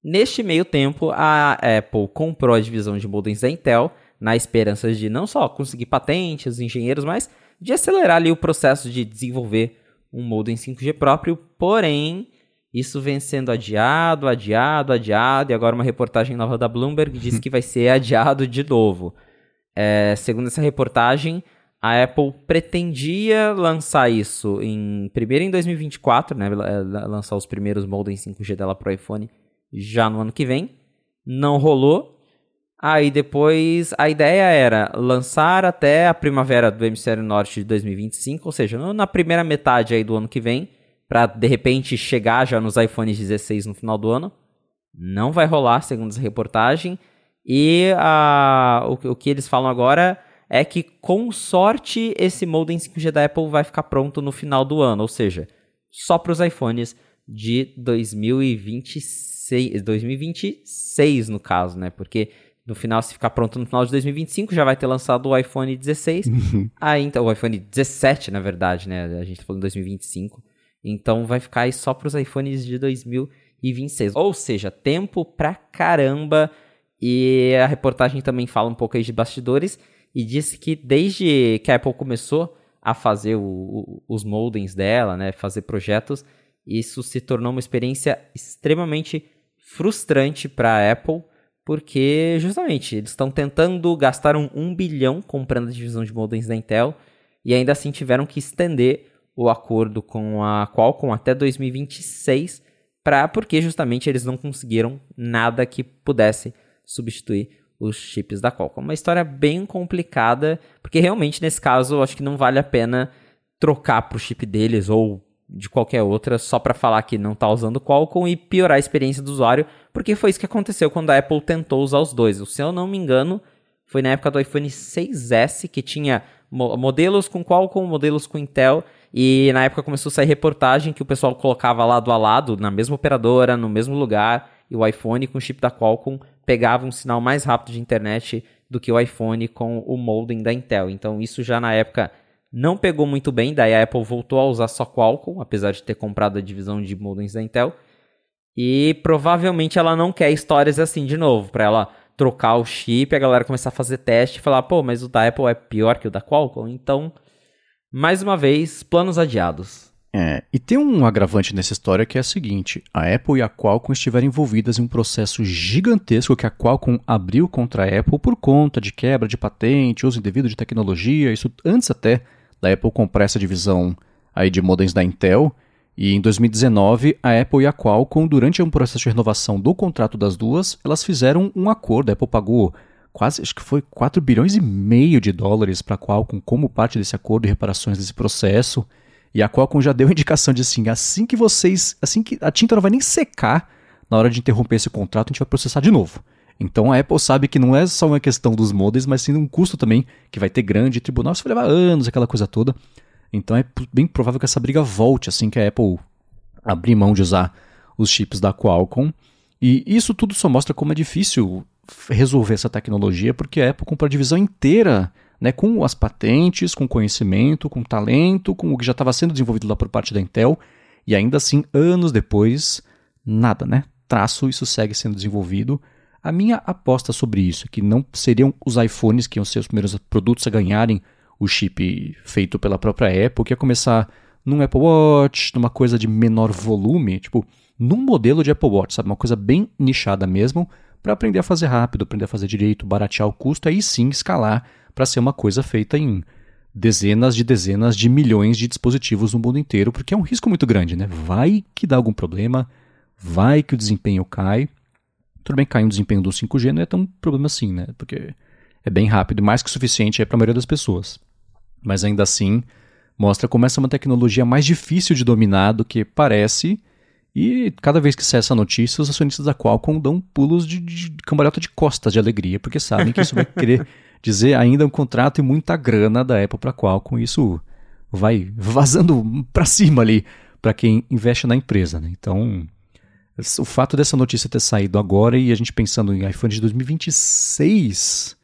Neste meio tempo, a Apple comprou a divisão de modems da Intel, na esperança de não só conseguir patentes, os engenheiros, mas de acelerar ali o processo de desenvolver um modem 5G próprio, porém isso vem sendo adiado, adiado, adiado, e agora uma reportagem nova da Bloomberg *laughs* diz que vai ser adiado de novo. É, segundo essa reportagem, a Apple pretendia lançar isso em primeiro em 2024, né, lançar os primeiros modems 5G dela para o iPhone já no ano que vem. Não rolou. Aí depois a ideia era lançar até a primavera do hemisfério norte de 2025, ou seja, na primeira metade aí do ano que vem para de repente chegar já nos iPhones 16 no final do ano. Não vai rolar, segundo essa reportagem. E a, o, o que eles falam agora é que, com sorte, esse modem 5G da Apple vai ficar pronto no final do ano, ou seja, só para os iPhones de 2026, 2026 no caso, né? Porque no final, se ficar pronto no final de 2025, já vai ter lançado o iPhone 16. Uhum. Aí, então, o iPhone 17, na verdade, né? A gente tá falando 2025. Então vai ficar aí só para os iPhones de 2026. Ou seja, tempo pra caramba. E a reportagem também fala um pouco aí de bastidores e disse que desde que a Apple começou a fazer o, o, os modems dela, né, fazer projetos, isso se tornou uma experiência extremamente frustrante para a Apple, porque justamente eles estão tentando gastar um, um bilhão comprando a divisão de modems da Intel e ainda assim tiveram que estender o acordo com a Qualcomm até 2026, pra, porque justamente eles não conseguiram nada que pudesse substituir os chips da Qualcomm. Uma história bem complicada, porque realmente nesse caso acho que não vale a pena trocar para o chip deles ou de qualquer outra só para falar que não está usando Qualcomm e piorar a experiência do usuário, porque foi isso que aconteceu quando a Apple tentou usar os dois. Se eu não me engano, foi na época do iPhone 6S que tinha modelos com Qualcomm, modelos com Intel, e na época começou a sair reportagem que o pessoal colocava lado a lado, na mesma operadora, no mesmo lugar, e o iPhone com o chip da Qualcomm pegava um sinal mais rápido de internet do que o iPhone com o modem da Intel. Então isso já na época não pegou muito bem, daí a Apple voltou a usar só Qualcomm, apesar de ter comprado a divisão de modems da Intel. E provavelmente ela não quer histórias assim de novo, para ela trocar o chip, a galera começar a fazer teste e falar, pô, mas o da Apple é pior que o da Qualcomm, então mais uma vez, planos adiados. É, e tem um agravante nessa história que é a seguinte: a Apple e a Qualcomm estiveram envolvidas em um processo gigantesco que a Qualcomm abriu contra a Apple por conta de quebra de patente, uso indevido de tecnologia, isso antes até da Apple comprar essa divisão aí de modems da Intel. E em 2019, a Apple e a Qualcomm, durante um processo de renovação do contrato das duas, elas fizeram um acordo. A Apple pagou quase, acho que foi 4 bilhões e meio de dólares para a Qualcomm como parte desse acordo e reparações desse processo. E a Qualcomm já deu indicação de assim, assim que vocês, assim que a tinta não vai nem secar na hora de interromper esse contrato, a gente vai processar de novo. Então a Apple sabe que não é só uma questão dos modems, mas sim um custo também que vai ter grande, tribunal, isso vai levar anos, aquela coisa toda. Então é bem provável que essa briga volte assim que a Apple abrir mão de usar os chips da Qualcomm. E isso tudo só mostra como é difícil resolver essa tecnologia, porque a Apple comprou a divisão inteira, né, com as patentes, com conhecimento, com talento, com o que já estava sendo desenvolvido lá por parte da Intel, e ainda assim, anos depois, nada, né? Traço, isso segue sendo desenvolvido. A minha aposta sobre isso é que não seriam os iPhones que iam ser os primeiros produtos a ganharem o chip feito pela própria Apple, que ia começar num Apple Watch, numa coisa de menor volume, tipo, num modelo de Apple Watch, sabe? Uma coisa bem nichada mesmo, para aprender a fazer rápido, aprender a fazer direito, baratear o custo, aí sim escalar para ser uma coisa feita em dezenas de dezenas de milhões de dispositivos no mundo inteiro, porque é um risco muito grande, né? Vai que dá algum problema, vai que o desempenho cai. Tudo bem cair um desempenho do 5G não é tão problema assim, né? Porque é bem rápido, mais que suficiente para a maioria das pessoas. Mas ainda assim, mostra como essa é uma tecnologia mais difícil de dominar do que parece. E cada vez que sai essa notícia, os acionistas da Qualcomm dão pulos de, de cambalhota de costas de alegria, porque sabem que isso vai querer *laughs* dizer ainda um contrato e muita grana da Apple para a Qualcomm. E isso vai vazando para cima ali para quem investe na empresa. Né? Então, o fato dessa notícia ter saído agora e a gente pensando em iPhone de 2026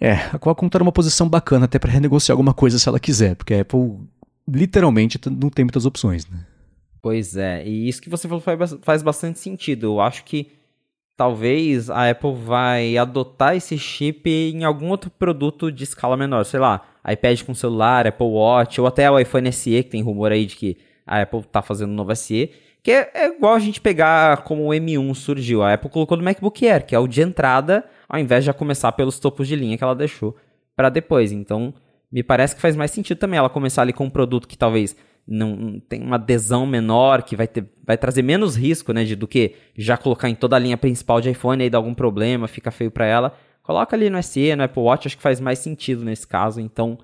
é, a Qualcomm tá numa posição bacana até para renegociar alguma coisa se ela quiser, porque a Apple literalmente não tem muitas opções, né? Pois é, e isso que você falou faz bastante sentido. Eu acho que talvez a Apple vai adotar esse chip em algum outro produto de escala menor, sei lá, iPad com celular, Apple Watch, ou até o iPhone SE, que tem rumor aí de que a Apple tá fazendo um novo SE, que é, é igual a gente pegar como o M1 surgiu. A Apple colocou no MacBook Air, que é o de entrada ao invés de já começar pelos topos de linha que ela deixou para depois. Então, me parece que faz mais sentido também ela começar ali com um produto que talvez não tem uma adesão menor, que vai, ter, vai trazer menos risco, né, de, do que já colocar em toda a linha principal de iPhone e dar algum problema, fica feio para ela. Coloca ali no SE, no Apple Watch, acho que faz mais sentido nesse caso. Então,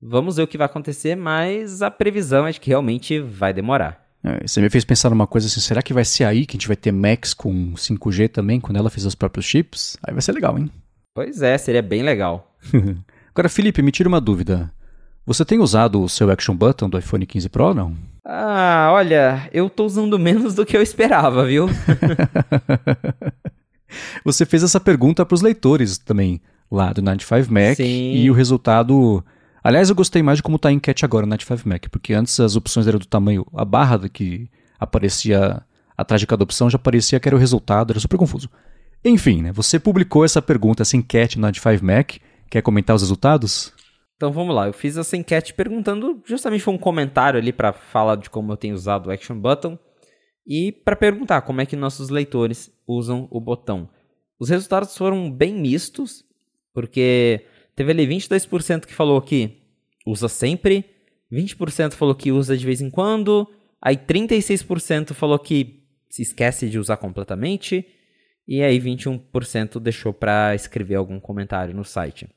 vamos ver o que vai acontecer, mas a previsão é de que realmente vai demorar. É, você me fez pensar numa coisa assim, será que vai ser aí que a gente vai ter Max com 5G também, quando ela fizer os próprios chips? Aí vai ser legal, hein? Pois é, seria bem legal. *laughs* Agora, Felipe, me tira uma dúvida. Você tem usado o seu Action Button do iPhone 15 Pro não? Ah, olha, eu tô usando menos do que eu esperava, viu? *laughs* Você fez essa pergunta para os leitores também, lá do 95 Mac, Sim. e o resultado Aliás, eu gostei mais de como está a enquete agora na 95 Mac, porque antes as opções eram do tamanho, a barra que aparecia atrás de cada opção já parecia que era o resultado, era super confuso. Enfim, né, você publicou essa pergunta, essa enquete na 95 Mac, quer comentar os resultados? Então vamos lá, eu fiz essa enquete perguntando, justamente foi um comentário ali para falar de como eu tenho usado o Action Button e para perguntar como é que nossos leitores usam o botão. Os resultados foram bem mistos, porque Teve ali 22% que falou que usa sempre, 20% falou que usa de vez em quando, aí 36% falou que se esquece de usar completamente, e aí 21% deixou para escrever algum comentário no site.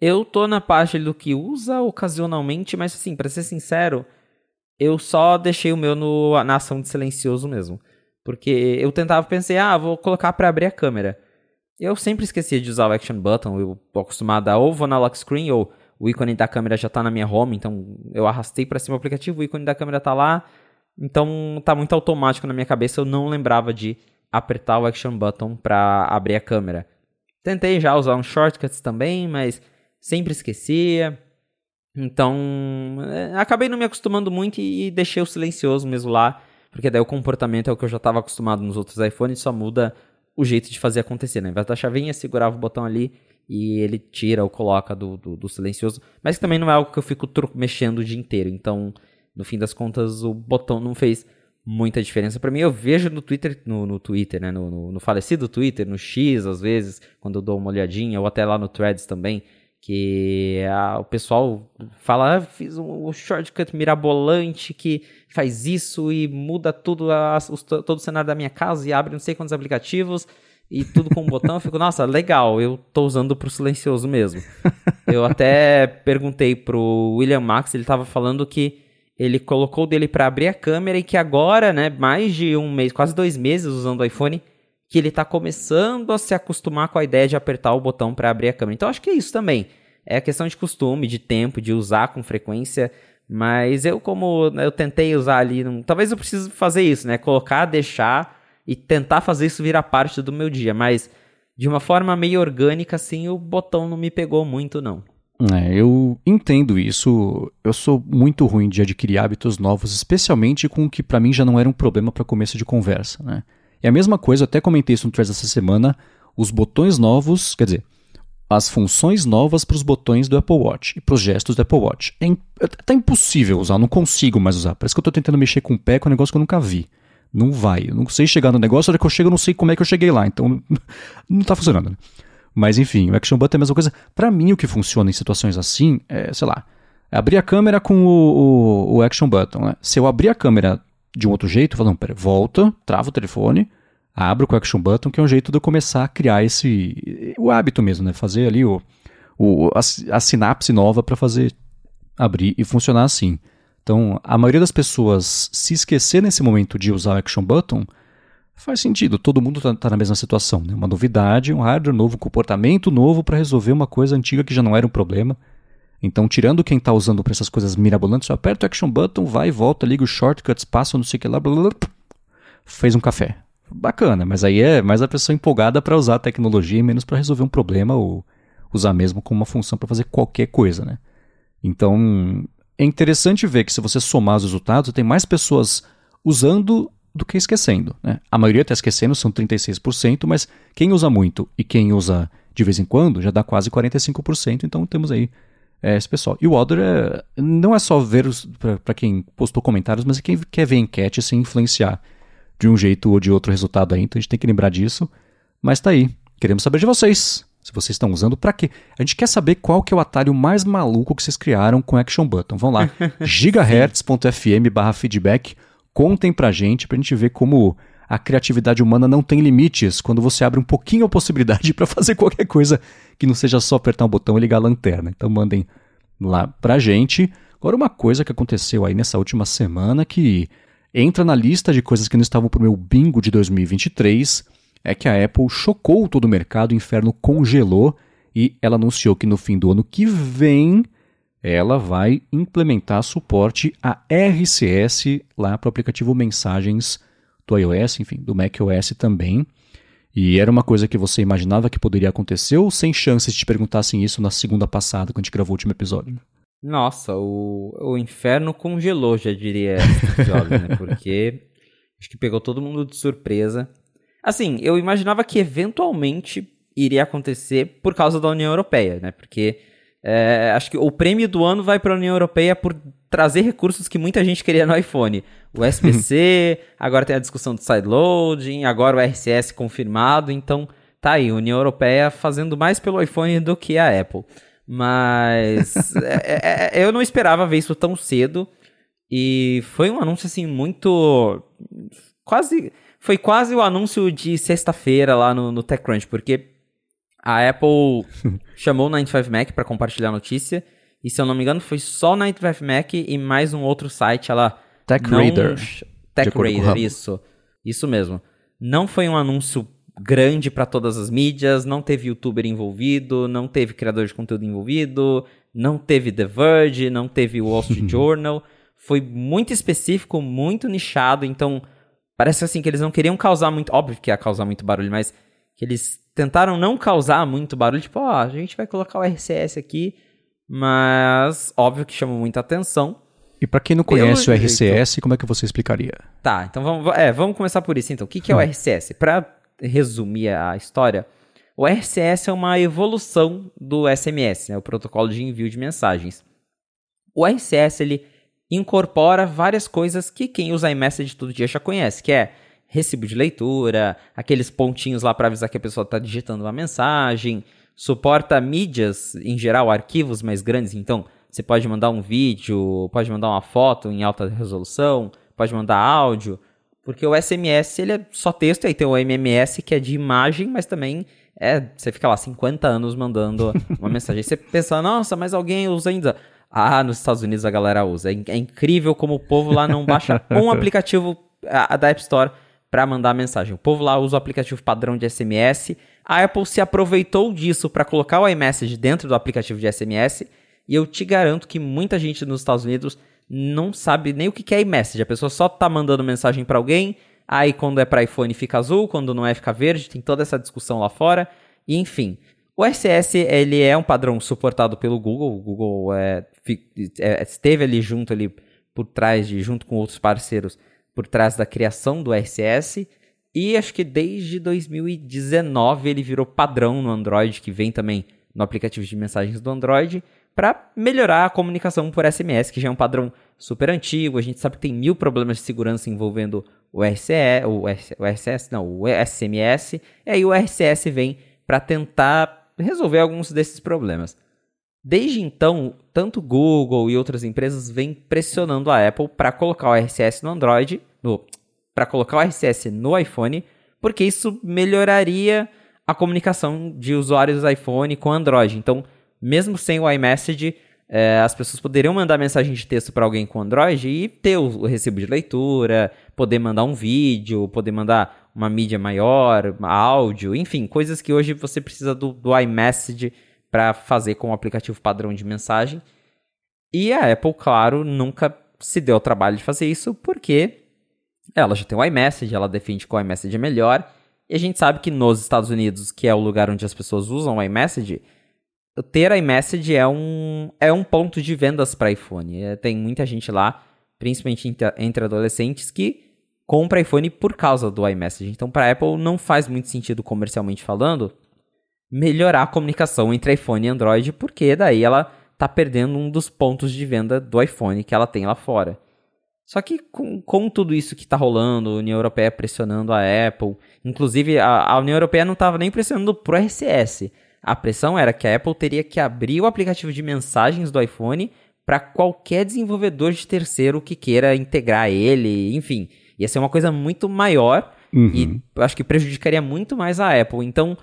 Eu tô na parte do que usa ocasionalmente, mas assim, para ser sincero, eu só deixei o meu no, na ação de silencioso mesmo. Porque eu tentava pensar, ah, vou colocar para abrir a câmera. Eu sempre esquecia de usar o Action Button, eu tô acostumado a ou vou na lock screen ou o ícone da câmera já está na minha home, então eu arrastei para cima o aplicativo, o ícone da câmera está lá, então está muito automático na minha cabeça, eu não lembrava de apertar o Action Button para abrir a câmera. Tentei já usar uns shortcuts também, mas sempre esquecia. Então, é, acabei não me acostumando muito e deixei o silencioso mesmo lá, porque daí o comportamento é o que eu já estava acostumado nos outros iPhones, só muda o jeito de fazer acontecer, né? Em vez da chavinha, segurava o botão ali e ele tira ou coloca do, do, do silencioso. Mas também não é algo que eu fico mexendo o dia inteiro. Então, no fim das contas, o botão não fez muita diferença para mim. Eu vejo no Twitter, no, no Twitter, né? No, no, no, falecido Twitter, no X, às vezes, quando eu dou uma olhadinha, ou até lá no Threads também, que a, o pessoal fala, ah, fiz um, um, shortcut mirabolante que faz isso e muda tudo, a, os, todo o cenário da minha casa e abre não sei quantos aplicativos e tudo com um botão. Eu fico, nossa, legal, eu tô usando pro silencioso mesmo. *laughs* eu até perguntei pro William Max, ele tava falando que ele colocou dele para abrir a câmera e que agora, né, mais de um mês, quase dois meses usando o iPhone, que ele está começando a se acostumar com a ideia de apertar o botão para abrir a câmera. Então acho que é isso também. é questão de costume, de tempo, de usar com frequência. Mas eu, como eu tentei usar ali, não, talvez eu precise fazer isso, né? Colocar, deixar e tentar fazer isso virar parte do meu dia. Mas de uma forma meio orgânica, assim, o botão não me pegou muito, não. É, eu entendo isso. Eu sou muito ruim de adquirir hábitos novos, especialmente com o que para mim já não era um problema para começo de conversa, né? E a mesma coisa, eu até comentei isso no Threads essa semana, os botões novos, quer dizer, as funções novas para os botões do Apple Watch e para os gestos do Apple Watch. É, é tá impossível usar, não consigo mais usar. Parece que eu estou tentando mexer com o pé com um negócio que eu nunca vi. Não vai. Eu não sei chegar no negócio, a hora que eu chego eu não sei como é que eu cheguei lá. Então, *laughs* não está funcionando. Né? Mas enfim, o Action Button é a mesma coisa. Para mim, o que funciona em situações assim é, sei lá, é abrir a câmera com o, o, o Action Button. Né? Se eu abrir a câmera de um outro jeito, falando, pera, volta, trava o telefone, abro o Action Button, que é um jeito de eu começar a criar esse. o hábito mesmo, né? Fazer ali o, o, a, a sinapse nova para fazer abrir e funcionar assim. Então, a maioria das pessoas se esquecer nesse momento de usar o Action Button faz sentido. Todo mundo está tá na mesma situação. Né? Uma novidade, um hardware novo, um comportamento novo para resolver uma coisa antiga que já não era um problema. Então, tirando quem está usando para essas coisas mirabolantes, eu aperto o Action Button, vai e volta, liga os shortcuts, passa não sei o que lá, blá, blá, blá, fez um café. Bacana, mas aí é mais a pessoa empolgada para usar a tecnologia e menos para resolver um problema ou usar mesmo como uma função para fazer qualquer coisa, né? Então, é interessante ver que se você somar os resultados, tem mais pessoas usando do que esquecendo. Né? A maioria está esquecendo, são 36%, mas quem usa muito e quem usa de vez em quando já dá quase 45%, então temos aí é, esse pessoal. E o Other é, não é só ver para quem postou comentários, mas é quem quer ver enquete sem influenciar de um jeito ou de outro resultado aí, então a gente tem que lembrar disso. Mas tá aí, queremos saber de vocês. Se vocês estão usando, para quê? A gente quer saber qual que é o atalho mais maluco que vocês criaram com Action Button. Vão lá, *laughs* gigahertz.fm feedback contem pra gente, pra gente ver como a criatividade humana não tem limites quando você abre um pouquinho a possibilidade *laughs* para fazer qualquer coisa que não seja só apertar um botão e ligar a lanterna. Então mandem lá pra gente. Agora uma coisa que aconteceu aí nessa última semana que entra na lista de coisas que não estavam pro meu bingo de 2023 é que a Apple chocou todo o mercado, o inferno congelou e ela anunciou que no fim do ano que vem ela vai implementar suporte a RCS lá para o aplicativo Mensagens do iOS, enfim, do macOS também. E era uma coisa que você imaginava que poderia acontecer ou sem chances de te perguntassem isso na segunda passada, quando a gente gravou o último episódio? Nossa, o, o inferno congelou, já diria episódio, né? *laughs* Porque acho que pegou todo mundo de surpresa. Assim, eu imaginava que eventualmente iria acontecer por causa da União Europeia, né? Porque é, acho que o prêmio do ano vai para a União Europeia por trazer recursos que muita gente queria no iPhone. O *laughs* SPC, agora tem a discussão do sideloading, agora o RCS confirmado. Então, tá aí, União Europeia fazendo mais pelo iPhone do que a Apple. Mas *laughs* é, é, é, eu não esperava ver isso tão cedo. E foi um anúncio assim muito. Quase. Foi quase o anúncio de sexta-feira lá no, no TechCrunch, porque a Apple *laughs* chamou o 95Mac para compartilhar a notícia. E se eu não me engano, foi só o 95Mac e mais um outro site. Ela. TechRaider. TechRaider, isso. Isso mesmo. Não foi um anúncio grande para todas as mídias, não teve youtuber envolvido, não teve criador de conteúdo envolvido, não teve The Verge, não teve Wall Street *laughs* Journal. Foi muito específico, muito nichado, então parece assim que eles não queriam causar muito, óbvio que ia causar muito barulho, mas que eles tentaram não causar muito barulho, tipo, ó, oh, a gente vai colocar o RCS aqui, mas óbvio que chama muita atenção. E para quem não conhece Pelo o RCS, jeito. como é que você explicaria? Tá, então vamos, é, vamos começar por isso então. O que, que é o RCS? Para resumir a história, o RCS é uma evolução do SMS, né, o protocolo de envio de mensagens. O RCS ele incorpora várias coisas que quem usa iMessage todo dia já conhece, que é recibo de leitura, aqueles pontinhos lá para avisar que a pessoa está digitando uma mensagem, suporta mídias, em geral, arquivos mais grandes, então você pode mandar um vídeo, pode mandar uma foto em alta resolução, pode mandar áudio, porque o SMS ele é só texto, aí tem o MMS que é de imagem, mas também é, você fica lá 50 anos mandando uma *laughs* mensagem. Aí você pensa, nossa, mas alguém usa ainda. Ah, nos Estados Unidos a galera usa. É, é incrível como o povo lá não baixa *laughs* um aplicativo a, a da App Store para mandar mensagem. O povo lá usa o aplicativo padrão de SMS. A Apple se aproveitou disso para colocar o iMessage dentro do aplicativo de SMS. E eu te garanto que muita gente nos Estados Unidos não sabe nem o que é iMessage. A pessoa só tá mandando mensagem para alguém. Aí quando é para iPhone fica azul, quando não é fica verde. Tem toda essa discussão lá fora. E enfim, o RCS ele é um padrão suportado pelo Google. O Google é, é, esteve ali junto ali por trás de junto com outros parceiros por trás da criação do RCS. E acho que desde 2019 ele virou padrão no Android, que vem também no aplicativo de mensagens do Android, para melhorar a comunicação por SMS, que já é um padrão super antigo. A gente sabe que tem mil problemas de segurança envolvendo o RCS, o, o não, o SMS. E aí o RCS vem para tentar resolver alguns desses problemas. Desde então, tanto Google e outras empresas vêm pressionando a Apple para colocar o RCS no Android, para colocar o RCS no iPhone, porque isso melhoraria a comunicação de usuários do iPhone com Android. Então, mesmo sem o iMessage, é, as pessoas poderiam mandar mensagem de texto para alguém com Android e ter o, o, recibo de leitura, poder mandar um vídeo, poder mandar uma mídia maior, áudio, enfim, coisas que hoje você precisa do, do iMessage para fazer com o aplicativo padrão de mensagem. E a Apple, claro, nunca se deu o trabalho de fazer isso porque ela já tem o iMessage, ela defende que o iMessage é melhor. E a gente sabe que nos Estados Unidos, que é o lugar onde as pessoas usam o iMessage, ter iMessage é um, é um ponto de vendas para iPhone. É, tem muita gente lá, principalmente entre, adolescentes, que compra iPhone por causa do iMessage. Então, para Apple, não faz muito sentido comercialmente falando melhorar a comunicação entre iPhone e Android, porque daí ela tá perdendo um dos pontos de venda do iPhone que ela tem lá fora. Só que com, com tudo isso que está rolando, a União Europeia pressionando a Apple, inclusive a, a União Europeia não estava nem pressionando pro RCS. A pressão era que a Apple teria que abrir o aplicativo de mensagens do iPhone para qualquer desenvolvedor de terceiro que queira integrar ele, enfim. Ia ser uma coisa muito maior uhum. e acho que prejudicaria muito mais a Apple. Então,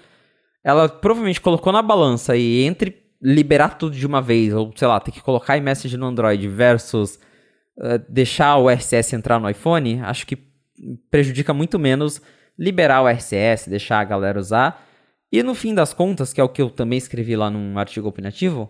ela provavelmente colocou na balança e entre liberar tudo de uma vez, ou sei lá, ter que colocar iMessage no Android versus uh, deixar o RCS entrar no iPhone, acho que prejudica muito menos liberar o RCS, deixar a galera usar. E no fim das contas, que é o que eu também escrevi lá num artigo opinativo,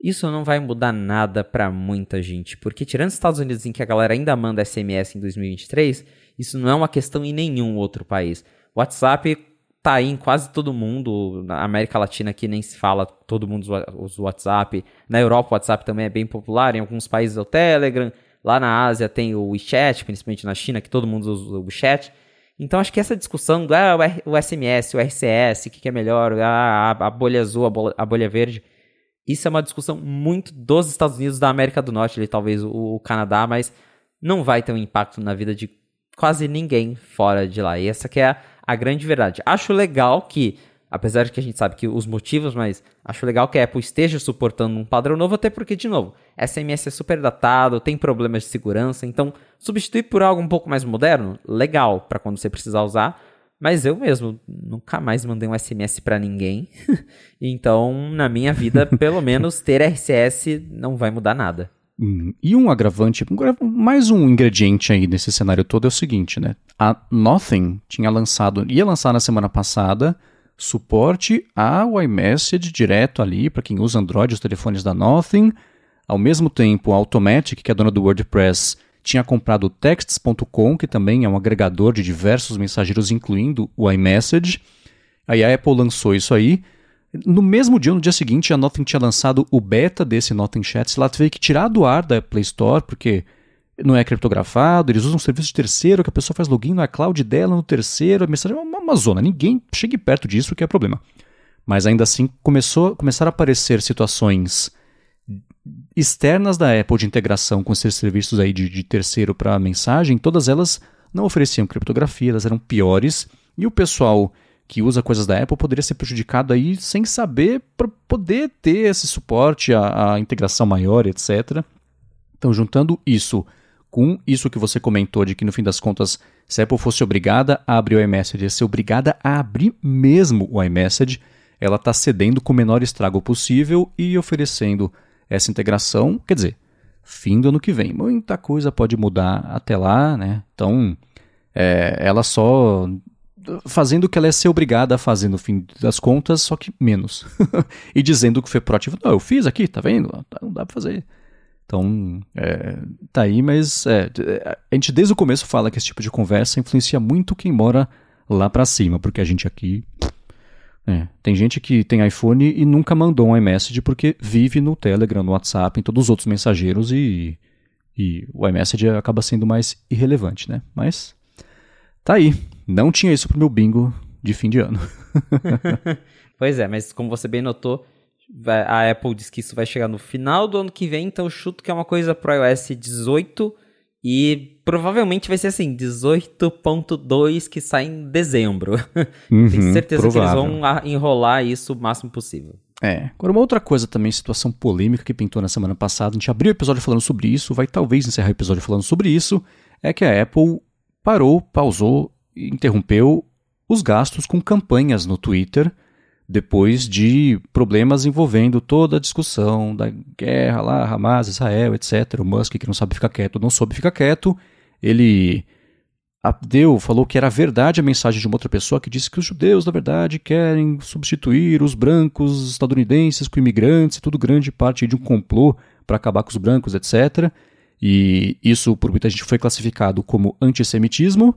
isso não vai mudar nada para muita gente, porque tirando os Estados Unidos em que a galera ainda manda SMS em 2023, isso não é uma questão em nenhum outro país. WhatsApp tá aí em quase todo mundo. Na América Latina aqui nem se fala, todo mundo usa o WhatsApp. Na Europa o WhatsApp também é bem popular, em alguns países é o Telegram. Lá na Ásia tem o WeChat, principalmente na China, que todo mundo usa o WeChat. Então acho que essa discussão do ah, o SMS, o RCS, o que, que é melhor, ah, a, bolha azul, a bolha, a bolha, verde, isso é uma discussão muito dos Estados Unidos, da América do Norte, ali, talvez o, o Canadá, mas não vai ter um impacto na vida de quase ninguém fora de lá. E essa que é a, a grande verdade. Acho legal que, apesar de que a gente sabe que os motivos, mas acho legal que a Apple esteja suportando um padrão novo, até porque, de novo, SMS é super datado, tem problemas de segurança, então substituir por algo um pouco mais moderno, legal para quando você precisar usar. Mas eu mesmo nunca mais mandei um SMS para ninguém. *laughs* então, na minha vida, pelo menos ter RCS não vai mudar nada. Hum, e um agravante, mais um ingrediente aí nesse cenário todo é o seguinte, né? A Nothing tinha lançado, ia lançar na semana passada, suporte ao iMessage direto ali para quem usa Android, os telefones da Nothing. Ao mesmo tempo, a Automatic, que é dona do WordPress, tinha comprado o Texts.com, que também é um agregador de diversos mensageiros, incluindo o iMessage. Aí a Apple lançou isso aí. No mesmo dia, no dia seguinte, a Nothing tinha lançado o beta desse Nothing Chats. Ela teve que tirar do ar da Play Store, porque não é criptografado, eles usam um serviço de terceiro, que a pessoa faz login na cloud dela, no terceiro, a mensagem é uma, uma zona. Ninguém chegue perto disso, que é problema. Mas ainda assim, começou, começaram a aparecer situações externas da Apple de integração com esses serviços aí de, de terceiro para mensagem, todas elas não ofereciam criptografia, elas eram piores, e o pessoal que usa coisas da Apple poderia ser prejudicado aí sem saber para poder ter esse suporte, a, a, integração maior, etc. Então, juntando isso com isso que você comentou de que no fim das contas, se a Apple fosse obrigada a abrir o iMessage, ia ser obrigada a abrir mesmo o iMessage, ela está cedendo com o menor estrago possível e oferecendo essa integração, quer dizer, fim do ano que vem. Muita coisa pode mudar até lá, né? Então, É, ela só fazendo o que ela é ser obrigada a fazer no fim das contas, só que menos. *laughs* e dizendo que foi proativo. Não, eu fiz aqui, tá vendo? Não dá pra fazer. Então, é, tá aí, mas é, a gente desde o começo fala que esse tipo de conversa influencia muito quem mora lá para cima, porque a gente aqui. É, tem gente que tem iPhone e nunca mandou um iMessage porque vive no Telegram, no WhatsApp, em todos os outros mensageiros e, e o iMessage acaba sendo mais irrelevante, né? Mas tá aí. Não tinha isso pro meu bingo de fim de ano. *laughs* pois é, mas como você bem notou, a Apple diz que isso vai chegar no final do ano que vem, então chuto que é uma coisa pro iOS 18 e provavelmente vai ser assim, 18.2 que sai em dezembro. *laughs* Uhum, Tenho certeza provável. que eles vão enrolar isso o máximo possível. É. Agora, uma outra coisa também, situação polêmica que pintou na semana passada, a gente abriu o episódio falando sobre isso, vai talvez encerrar o episódio falando sobre isso, é que a Apple parou, pausou, interrompeu os gastos com campanhas no Twitter depois de problemas envolvendo toda a discussão da guerra lá, Hamas, Israel, etc. O Musk, que não sabe ficar quieto, não soube ficar quieto, ele deu, falou que era verdade a mensagem de uma outra pessoa que disse que os judeus, na verdade, querem substituir os brancos estadunidenses com imigrantes, tudo grande parte de um complô para acabar com os brancos, etc. E isso, por muita gente, foi classificado como antissemitismo.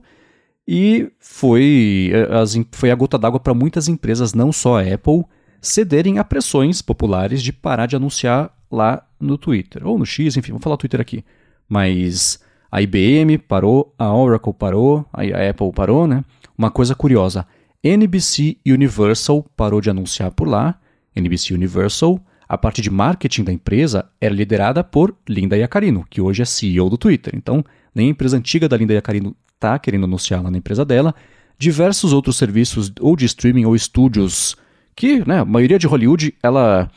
E foi, eh, as, foi a gota d'água para muitas empresas, não só a Apple, cederem a pressões populares de parar de anunciar lá no Twitter. Ou no X, enfim, vamos falar Twitter aqui. Mas a IBM parou, a Oracle parou, a Apple parou, né? Uma coisa curiosa, NBC Universal parou de anunciar por lá. NBC Universal, a parte de marketing da empresa era liderada por Linda Yacarino, que hoje é CEO do Twitter. Então, nem a empresa antiga da Linda Yacarino está querendo anunciar lá na empresa dela, diversos outros serviços ou de streaming ou estúdios que, né, a maioria de Hollywood, ela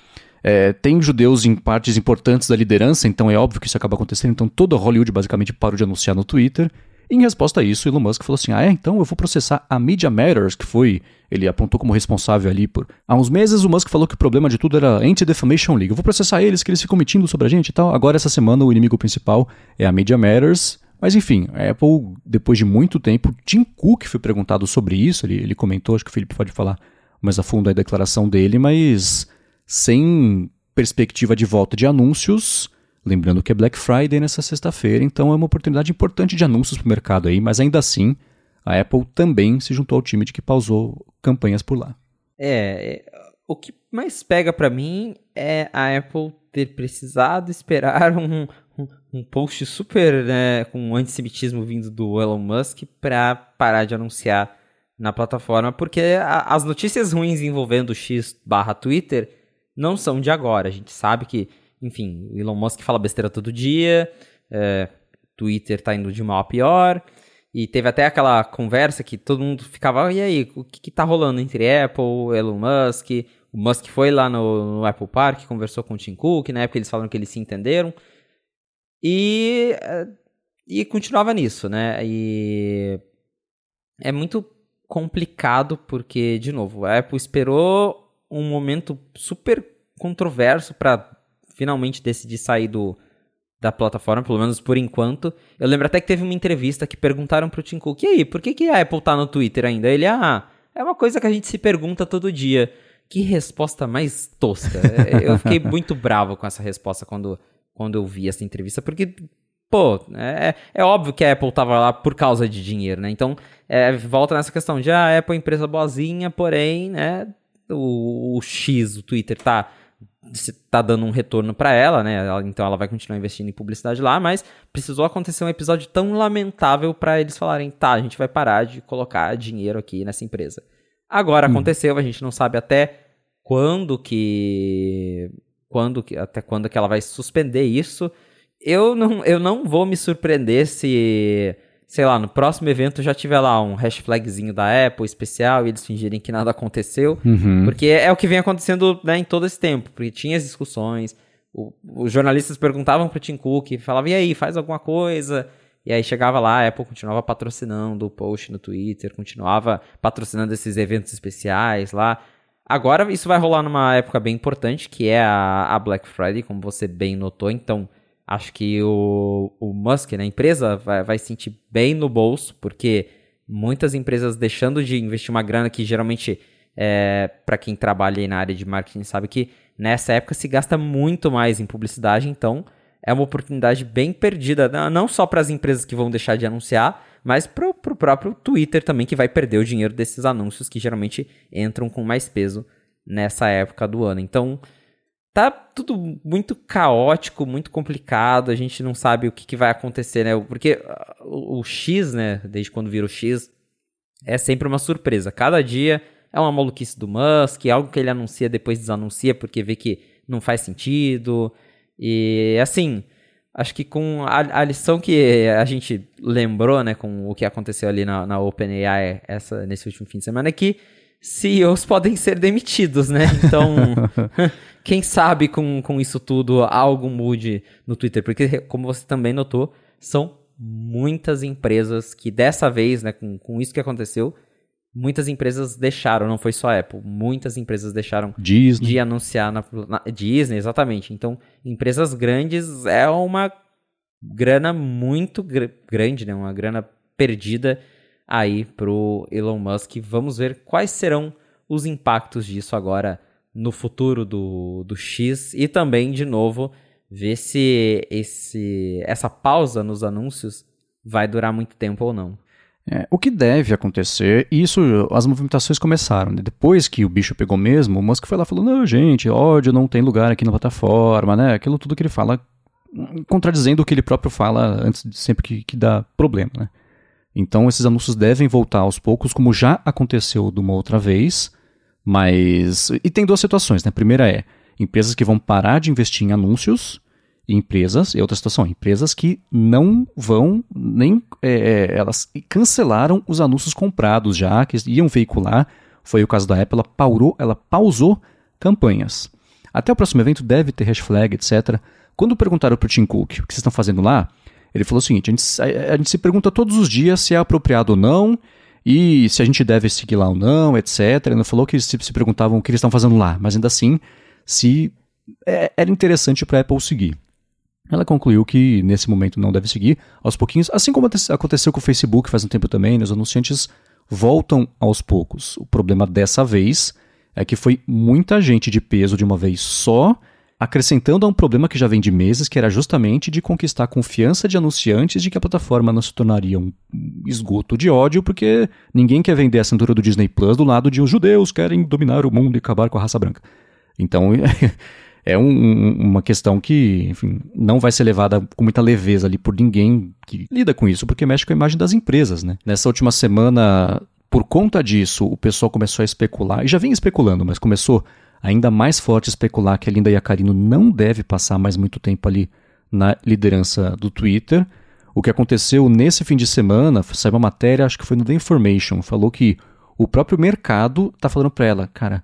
é, tem judeus em partes importantes da liderança, então é óbvio que isso acaba acontecendo, então toda Hollywood basicamente parou de anunciar no Twitter. Em resposta a isso, Elon Musk falou assim: Ah, é? Então eu vou processar a Media Matters, que foi. Ele apontou como responsável ali por. Há uns meses o Musk falou que o problema de tudo era Anti-Defamation League. Eu vou processar eles, que eles ficam mentindo sobre a gente e tal. Agora, essa semana, o inimigo principal é a Media Matters. Mas enfim, a Apple, depois de muito tempo, Tim Cook foi perguntado sobre isso, ele, ele comentou, acho que o Felipe pode falar mais a fundo a declaração dele, mas sem perspectiva de volta de anúncios, lembrando que é Black Friday nessa sexta-feira, então é uma oportunidade importante de anúncios para o mercado aí, mas ainda assim, a Apple também se juntou ao time de que pausou campanhas por lá. É, é o que mais pega para mim é a Apple ter precisado esperar *laughs* um, um post super né, com antissemitismo vindo do Elon Musk para parar de anunciar na plataforma, porque a, as notícias ruins envolvendo o X barra Twitter não são de agora. A gente sabe que, enfim, o Elon Musk fala besteira todo dia, é, Twitter tá indo de mal a pior, e teve até aquela conversa que todo mundo ficava, e aí, o que, que tá rolando entre Apple, Elon Musk? O Musk foi lá no, no Apple Park, conversou com o Tim Cook, na época eles falaram que eles se entenderam. E, eh, e continuava nisso, né? E é muito complicado porque, de novo, a Apple esperou um momento super controverso para finalmente decidir sair do, da plataforma, pelo menos por enquanto. Eu lembro até que teve uma entrevista que perguntaram pro Tim Cook, e aí, por que, que a Apple tá no Twitter ainda? Ele, ah, é uma coisa que a gente se pergunta todo dia. Que resposta mais tosca. *laughs* eu fiquei muito bravo com essa resposta quando quando eu vi essa entrevista, porque, pô, é, é óbvio que a Apple tava lá por causa de dinheiro, né? Então, é, volta nessa questão de ah, a Apple é empresa boazinha, porém, né, o, o X, o Twitter tá tá dando um retorno para ela, né? Então ela vai continuar investindo em publicidade lá, mas precisou acontecer um episódio tão lamentável para eles falarem, tá, a gente vai parar de colocar dinheiro aqui nessa empresa. Agora hum. aconteceu, a gente não sabe até quando que quando até quando que ela vai suspender isso. Eu não, eu não vou me surpreender se, sei lá, no próximo evento já tiver lá um hashtagzinho da Apple especial e eles fingirem que nada aconteceu. Uhum. Porque é, o que vem acontecendo né, em todo esse tempo. Porque tinha as discussões, o, os jornalistas perguntavam pro Tim Cook, falavam, e aí, faz alguma coisa? E aí chegava lá, a Apple continuava patrocinando o post no Twitter, continuava patrocinando esses eventos especiais lá. Agora isso vai rolar numa época bem importante, que é a, a Black Friday, como você bem notou. Então, Acho que o, o Musk, né, a empresa, vai, vai sentir bem no bolso, porque muitas empresas deixando de investir uma grana que geralmente, é, para quem trabalha na área de marketing, sabe que nessa época se gasta muito mais em publicidade, então é uma oportunidade bem perdida, não só para as empresas que vão deixar de anunciar, mas para o próprio Twitter também, que vai perder o dinheiro desses anúncios que geralmente entram com mais peso nessa época do ano. Então, tá tudo muito caótico, muito complicado, a gente não sabe o que, que vai acontecer, né? Porque ah, o, o, X, né, desde quando vira o X, é sempre uma surpresa. Cada dia é uma maluquice do Musk, algo que ele anuncia depois desanuncia porque vê que não faz sentido. E assim, acho que com a, a lição que a gente lembrou, né, com o que aconteceu ali na, na OpenAI essa, nesse último fim de semana é que CEOs podem ser demitidos, né? Então, *laughs* *laughs* quem sabe com, com isso tudo algo mude no Twitter, porque como você também notou, são muitas empresas que dessa vez, né, com, com isso que aconteceu, muitas empresas deixaram, não foi só a Apple, muitas empresas deixaram Disney. de anunciar na, na, Disney, exatamente. Então, empresas grandes é uma grana muito gr grande, né, uma grana perdida aí pro Elon Musk. Vamos ver quais serão os impactos disso agora no futuro do, do X e também, de novo, ver se esse, essa pausa nos anúncios vai durar muito tempo ou não. É, o que deve acontecer, isso as movimentações começaram. Né? Depois que o bicho pegou mesmo, o Musk foi lá falou: não, gente, ódio não tem lugar aqui na plataforma, né? Aquilo tudo que ele fala, contradizendo o que ele próprio fala antes de sempre que, que dá problema, né? Então esses anúncios devem voltar aos poucos, como já aconteceu de uma outra vez, mas. E tem duas situações, né? A primeira é empresas que vão parar de investir em anúncios, empresas, e outra situação, empresas que não vão nem. É, é, elas cancelaram os anúncios comprados já, que iam veicular. Foi o caso da Apple, ela, paurou, ela pausou campanhas. Até o próximo evento deve ter hashtag, etc. Quando perguntaram para o Tim Cook o que vocês estão fazendo lá, ele falou o seguinte: a gente, a, a gente, se pergunta todos os dias se é apropriado ou não, e se a gente deve seguir lá ou não, etc. Ele não falou que se, se perguntavam o que eles estão fazendo lá, mas ainda assim, se é, era interessante para a Apple seguir. Ela concluiu que nesse momento não deve seguir, aos pouquinhos, assim como aconteceu com o Facebook faz um tempo também, né, os anunciantes voltam aos poucos. O problema dessa vez é que foi muita gente de peso de uma vez só acrescentando a um problema que já vem de meses, que era justamente de conquistar a confiança de anunciantes de que a plataforma não se tornaria um esgoto de ódio, porque ninguém quer vender a cintura do Disney Plus do lado de os judeus querem dominar o mundo e acabar com a raça branca. Então, *laughs* é um, uma questão que, enfim, não vai ser levada com muita leveza ali por ninguém que lida com isso, porque mexe com a imagem das empresas, né? Nessa última semana, por conta disso, o pessoal começou a especular, e já vinha especulando, mas começou ainda mais forte especular que a Linda Yacarino não deve passar mais muito tempo ali na liderança do Twitter. O que aconteceu nesse fim de semana, saiu uma matéria, acho que foi no The Information, falou que o próprio mercado está falando para ela, cara,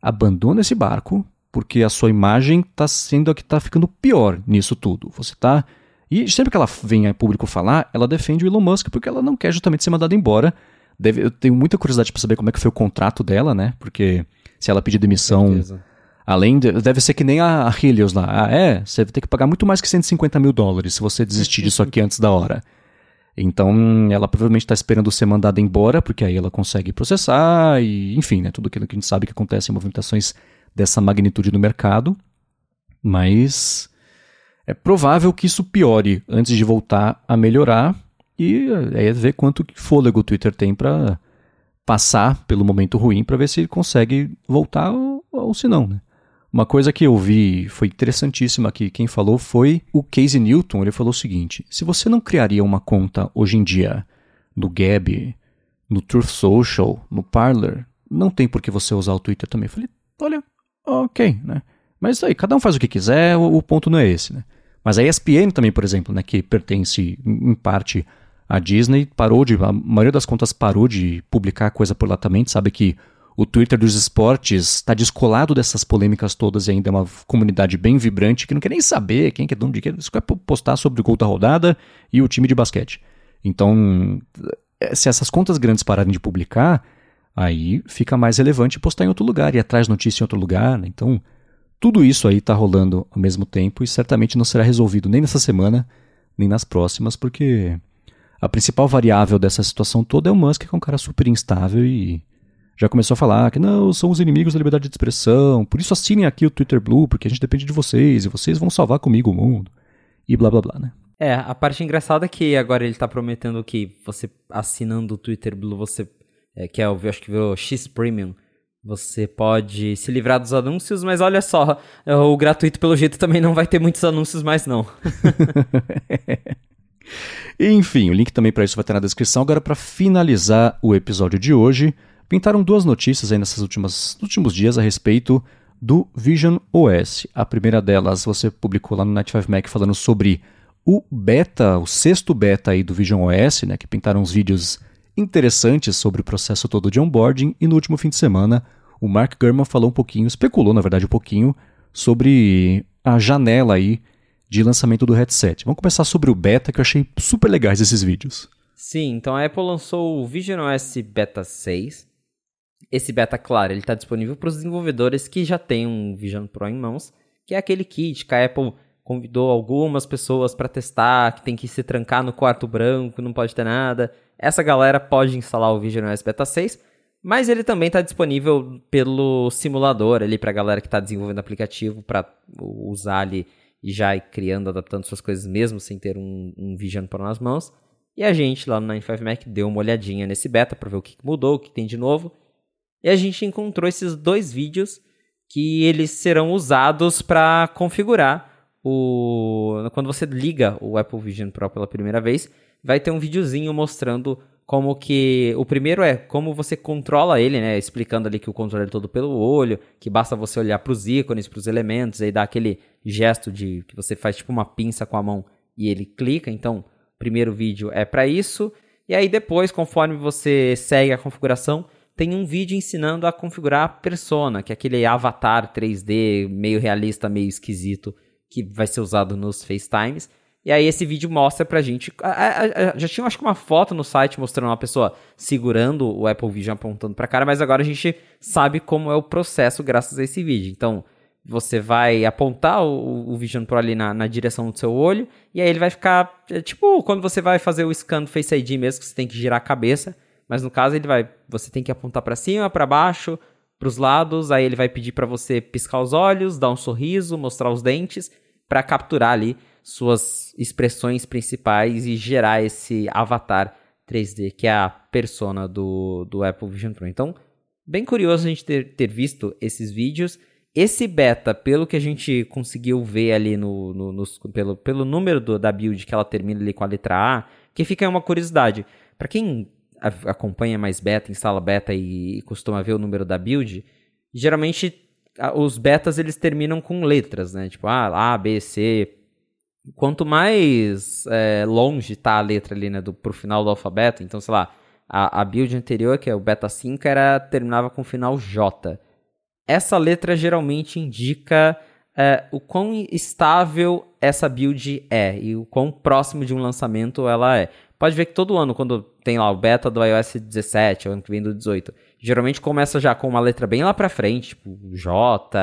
abandona esse barco, porque a sua imagem está sendo a que está ficando pior nisso tudo. Você está e sempre que ela vem a público falar, ela defende o Elon Musk porque ela não quer justamente ser mandada embora. Deve, eu tenho muita curiosidade para saber como é que foi o contrato dela, né? Porque se ela pedir demissão. Além de, deve ser que nem a, a Helios lá. Ah, é? Você vai ter que pagar muito mais que 150 mil dólares se você desistir disso aqui antes da hora. Então, ela provavelmente está esperando ser mandada embora, porque aí ela consegue processar e, enfim, né, tudo aquilo que a gente sabe que acontece em movimentações dessa magnitude no mercado. Mas é provável que isso piore antes de voltar a melhorar. E aí é ver quanto fôlego o Twitter tem para passar pelo momento ruim para ver se ele consegue voltar ou, ou se não, né? Uma coisa que eu vi foi interessantíssima aqui, quem falou foi o Casey Newton. Ele falou o seguinte: se você não criaria uma conta hoje em dia no Gab, no Truth Social, no Parler, não tem por que você usar o Twitter também. Eu falei, olha, ok, né? Mas aí, cada um faz o que quiser, o, o ponto não é esse, né? Mas a ESPN também, por exemplo, né, que pertence em parte a Disney parou de. A maioria das contas parou de publicar coisa por lá também. Sabe que o Twitter dos esportes está descolado dessas polêmicas todas e ainda é uma comunidade bem vibrante que não quer nem saber quem que é dono de quem. Só quer postar sobre o gol da rodada e o time de basquete. Então, se essas contas grandes pararem de publicar, aí fica mais relevante postar em outro lugar e atrás notícia em outro lugar. Né? Então, tudo isso aí está rolando ao mesmo tempo e certamente não será resolvido nem nessa semana, nem nas próximas, porque a principal variável dessa situação toda é o Musk, que é um cara super instável e já começou a falar que não, são os inimigos da liberdade de expressão, por isso assinem aqui o Twitter Blue, porque a gente depende de vocês e vocês vão salvar comigo o mundo. E blá blá blá, né? É, a parte engraçada é que agora ele tá prometendo que você assinando o Twitter Blue, você. É, que é o, acho que virou X Premium. Você pode se livrar dos anúncios, mas olha só, o gratuito pelo jeito também não vai ter muitos anúncios mais não. *laughs* Enfim, o link também para isso vai estar na descrição. Agora para finalizar o episódio de hoje, pintaram duas notícias aí nessas últimas últimos dias a respeito do Vision OS. A primeira delas você publicou lá no Night 5 Mac falando sobre o beta, o sexto beta aí do Vision OS, né, que pintaram uns vídeos interessantes sobre o processo todo de onboarding e no último fim de semana o Mark Gurman falou um pouquinho, especulou na verdade um pouquinho sobre a janela aí de lançamento do headset. Vamos começar sobre o beta que eu achei super legais esses vídeos. Sim, então a Apple lançou o Vision OS Beta 6. Esse beta, claro, ele está disponível para os desenvolvedores que já têm um Vision Pro em mãos, que é aquele kit que a Apple convidou algumas pessoas para testar, que tem que se trancar no quarto branco, não pode ter nada. Essa galera pode instalar o Vision OS Beta 6, mas ele também está disponível pelo simulador ali para a galera que está desenvolvendo aplicativo para usar ali e já ir criando, adaptando suas coisas mesmo sem ter um, um Vision Pro nas mãos. E a gente lá no 95 Mac deu uma olhadinha nesse beta para ver o que mudou, o que tem de novo. E a gente encontrou esses dois vídeos que eles serão usados para configurar o quando você liga o Apple Vision Pro pela primeira vez, vai ter um videozinho mostrando como que o primeiro é como você controla ele, né, explicando ali que o controle é todo pelo olho, que basta você olhar para os ícones, para os elementos, aí dá aquele gesto de que você faz tipo uma pinça com a mão e ele clica. Então, primeiro vídeo é para isso. E aí depois, conforme você segue a configuração, tem um vídeo ensinando a configurar a persona, que é aquele avatar 3D meio realista, meio esquisito que vai ser usado nos FaceTimes. E aí esse vídeo mostra pra gente. A, já tinha, acho que, uma foto no site mostrando uma pessoa segurando o Apple Vision apontando pra cara, mas agora a gente sabe como é o processo graças a esse vídeo. Então, você vai apontar o, o Vision Pro ali na, na, direção do seu olho, e aí ele vai ficar. É, tipo, quando você vai fazer o scan do Face ID mesmo, que você tem que girar a cabeça. Mas no caso, ele vai. Você tem que apontar para cima, para baixo, para os lados, aí ele vai pedir para você piscar os olhos, dar um sorriso, mostrar os dentes, para capturar ali suas expressões principais e gerar esse avatar 3D, que é a persona do, do Apple Vision Pro. Então, bem curioso a gente ter, ter visto esses vídeos. Esse beta, pelo que a gente conseguiu ver ali no, no, no pelo, pelo número do, da build que ela termina ali com a letra A, que fica uma curiosidade. Para quem acompanha mais beta, instala beta e, e costuma ver o número da build, geralmente os betas eles terminam com letras, né? Tipo, ah, A, B, C. Quanto mais é, longe tá a letra ali, né, do, pro final do alfabeto, então, sei lá, a, a build anterior, que é o beta 5, era, terminava com o final J. Essa letra geralmente indica é, o quão estável essa build é e o quão próximo de um lançamento ela é. Pode ver que todo ano, quando tem lá o beta do iOS 17, o ano que vem do 18, geralmente começa já com uma letra bem lá pra frente, tipo J,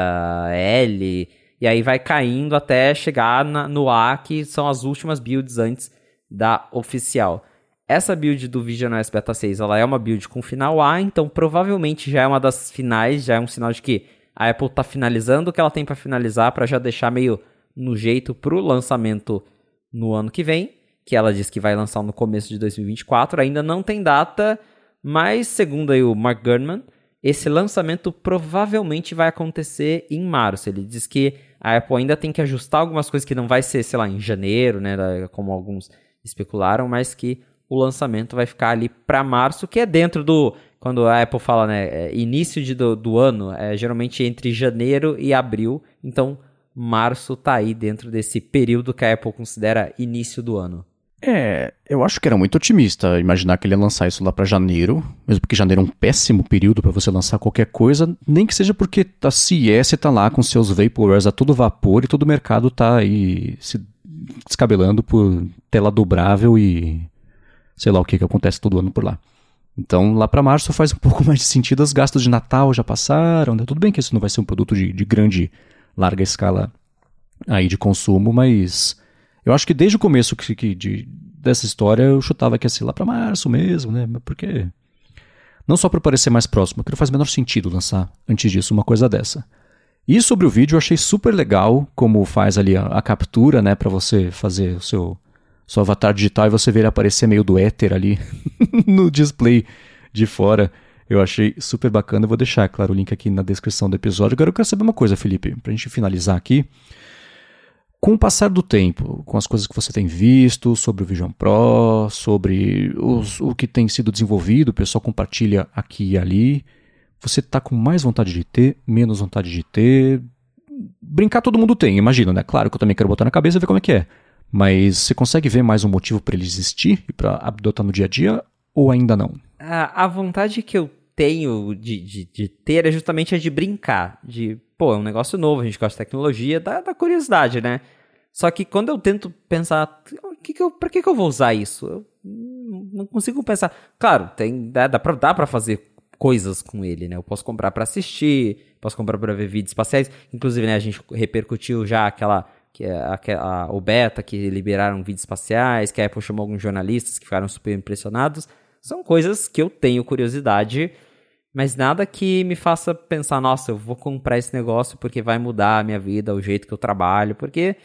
L, e aí vai caindo até chegar na, no A, que são as últimas builds antes da oficial. Essa build do Vision OS Beta 6, ela é uma build com final A, então provavelmente já é uma das finais, já é um sinal de que a Apple está finalizando o que ela tem para finalizar para já deixar meio no jeito pro lançamento no ano que vem que ela diz que vai lançar no começo de 2024. Ainda não tem data, mas segundo aí o Mark Gurman, esse lançamento provavelmente vai acontecer em março. Ele diz que a Apple ainda tem que ajustar algumas coisas que não vai ser, sei lá, em janeiro, né, como alguns especularam, mas que o lançamento vai ficar ali para março, que é dentro do quando a Apple fala, né, é início de, do, do ano, é geralmente entre janeiro e abril. Então, março tá aí dentro desse período que a Apple considera início do ano. É, eu acho que era muito otimista imaginar que ele ia lançar isso lá para janeiro, mesmo porque janeiro é um péssimo período para você lançar qualquer coisa, nem que seja porque a CES tá lá com seus vaporwares a todo vapor e todo o mercado tá aí se descabelando por tela dobrável e sei lá o que que acontece todo ano por lá. Então, lá para março faz um *laughs* pouco mais de sentido, os gastos de Natal já passaram, né? tudo bem que isso não vai ser um produto de, de grande larga escala aí de consumo, mas eu acho que desde o começo que, que de, dessa história eu chutava que ia ser lá para março mesmo, né? Porque não só para parecer mais próximo, porque não faz menor sentido lançar antes disso uma coisa dessa. E sobre o vídeo eu achei super legal como faz ali a, a captura, né, para você fazer o seu seu avatar digital e você vê ele aparecer meio do éter ali *laughs* no display de fora. Eu achei super bacana. Eu vou deixar, claro, o link aqui na descrição do episódio. Agora eu quero saber uma coisa, Felipe, pra gente finalizar aqui. Com o passar do tempo, com as coisas que você tem visto sobre o Vision Pro, sobre os, o que tem sido desenvolvido, o pessoal compartilha aqui e ali, você está com mais vontade de ter, menos vontade de ter? Brincar todo mundo tem, imagina, né? Claro que eu também quero botar na cabeça e ver como é que é. Mas você consegue ver mais um motivo para ele existir e para adotar no dia a dia ou ainda não? A, a vontade que eu tenho de, de, de, ter é justamente a de brincar. De, pô, é um negócio novo, a gente gosta de tecnologia, dá, dá curiosidade, né? Só que quando eu tento pensar, que que eu, pra que, que eu vou usar isso? Eu não consigo pensar. Claro, tem, dá, dá, pra, dá pra fazer coisas com ele, né? Eu posso comprar para assistir, posso comprar para ver vídeos espaciais. Inclusive, né, a gente repercutiu já aquela que é a, a, o beta que liberaram vídeos espaciais, que a Apple chamou alguns jornalistas que ficaram super impressionados. São coisas que eu tenho curiosidade, mas nada que me faça pensar, nossa, eu vou comprar esse negócio porque vai mudar a minha vida, o jeito que eu trabalho, porque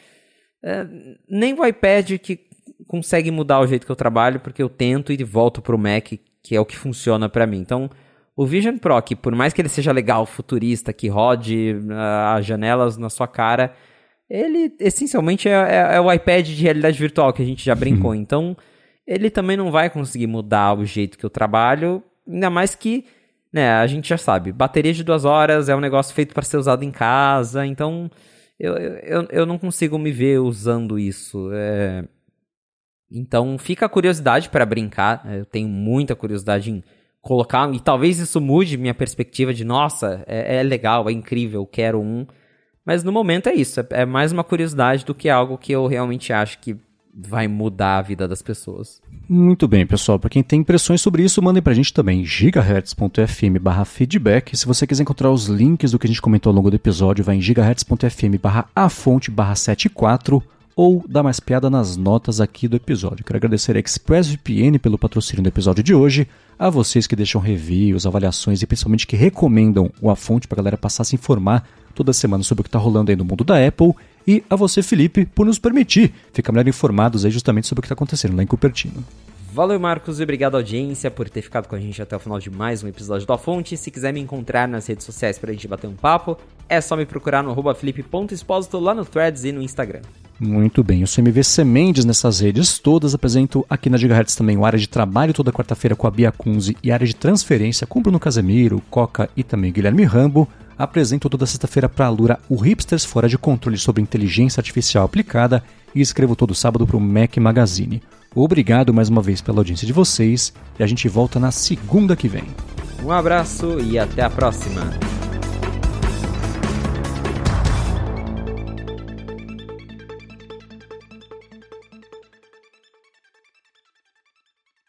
é, nem o iPad que consegue mudar o jeito que eu trabalho, porque eu tento e volto pro Mac, que é o que funciona para mim. Então, o Vision Pro, que por mais que ele seja legal, futurista, que rode uh, as janelas na sua cara, ele essencialmente é, é, é, o iPad de realidade virtual que a gente já brincou. *laughs* Então, ele também não vai conseguir mudar o jeito que eu trabalho, ainda mais que, né, a gente já sabe, bateria de duas horas é um negócio feito para ser usado em casa, então eu, eu, eu não consigo me ver usando isso. É... Então, fica a curiosidade para brincar, eu tenho muita curiosidade em colocar, e talvez isso mude minha perspectiva de, nossa, é, é legal, é incrível, quero um. Mas no momento é isso, é, é mais uma curiosidade do que algo que eu realmente acho que vai mudar a vida das pessoas. Muito bem, pessoal. Para quem tem impressões sobre isso, mandem para a gente também gigahertz.fm barra feedback. Se você quiser encontrar os links do que a gente comentou ao longo do episódio, vai em gigahertz.fm barra a fonte barra 74 ou dá mais piada nas notas aqui do episódio. Quero agradecer a ExpressVPN pelo patrocínio do episódio de hoje, a vocês que deixam reviews, avaliações e principalmente que recomendam o A Fonte para a galera passar a se informar toda semana sobre o que está rolando aí no mundo da Apple, e a você, Felipe, por nos permitir ficar melhor informados aí justamente sobre o que está acontecendo lá em Cupertino. Valeu, Marcos, e obrigado, audiência, por ter ficado com a gente até o final de mais um episódio da Fonte. Se quiser me encontrar nas redes sociais para a gente bater um papo, é só me procurar no arroba felipe.expósito lá no Threads e no Instagram. Muito bem, eu sou MV Sementes nessas redes todas, apresento aqui na Gigahertz também o área de trabalho toda quarta-feira com a Bia Kunze e área de transferência com Bruno Casemiro, Coca e também Guilherme Rambo apresento toda sexta-feira para a Lura o Hipsters Fora de Controle sobre Inteligência Artificial Aplicada e escrevo todo sábado para o Mac Magazine. Obrigado mais uma vez pela audiência de vocês e a gente volta na segunda que vem. Um abraço e até a próxima!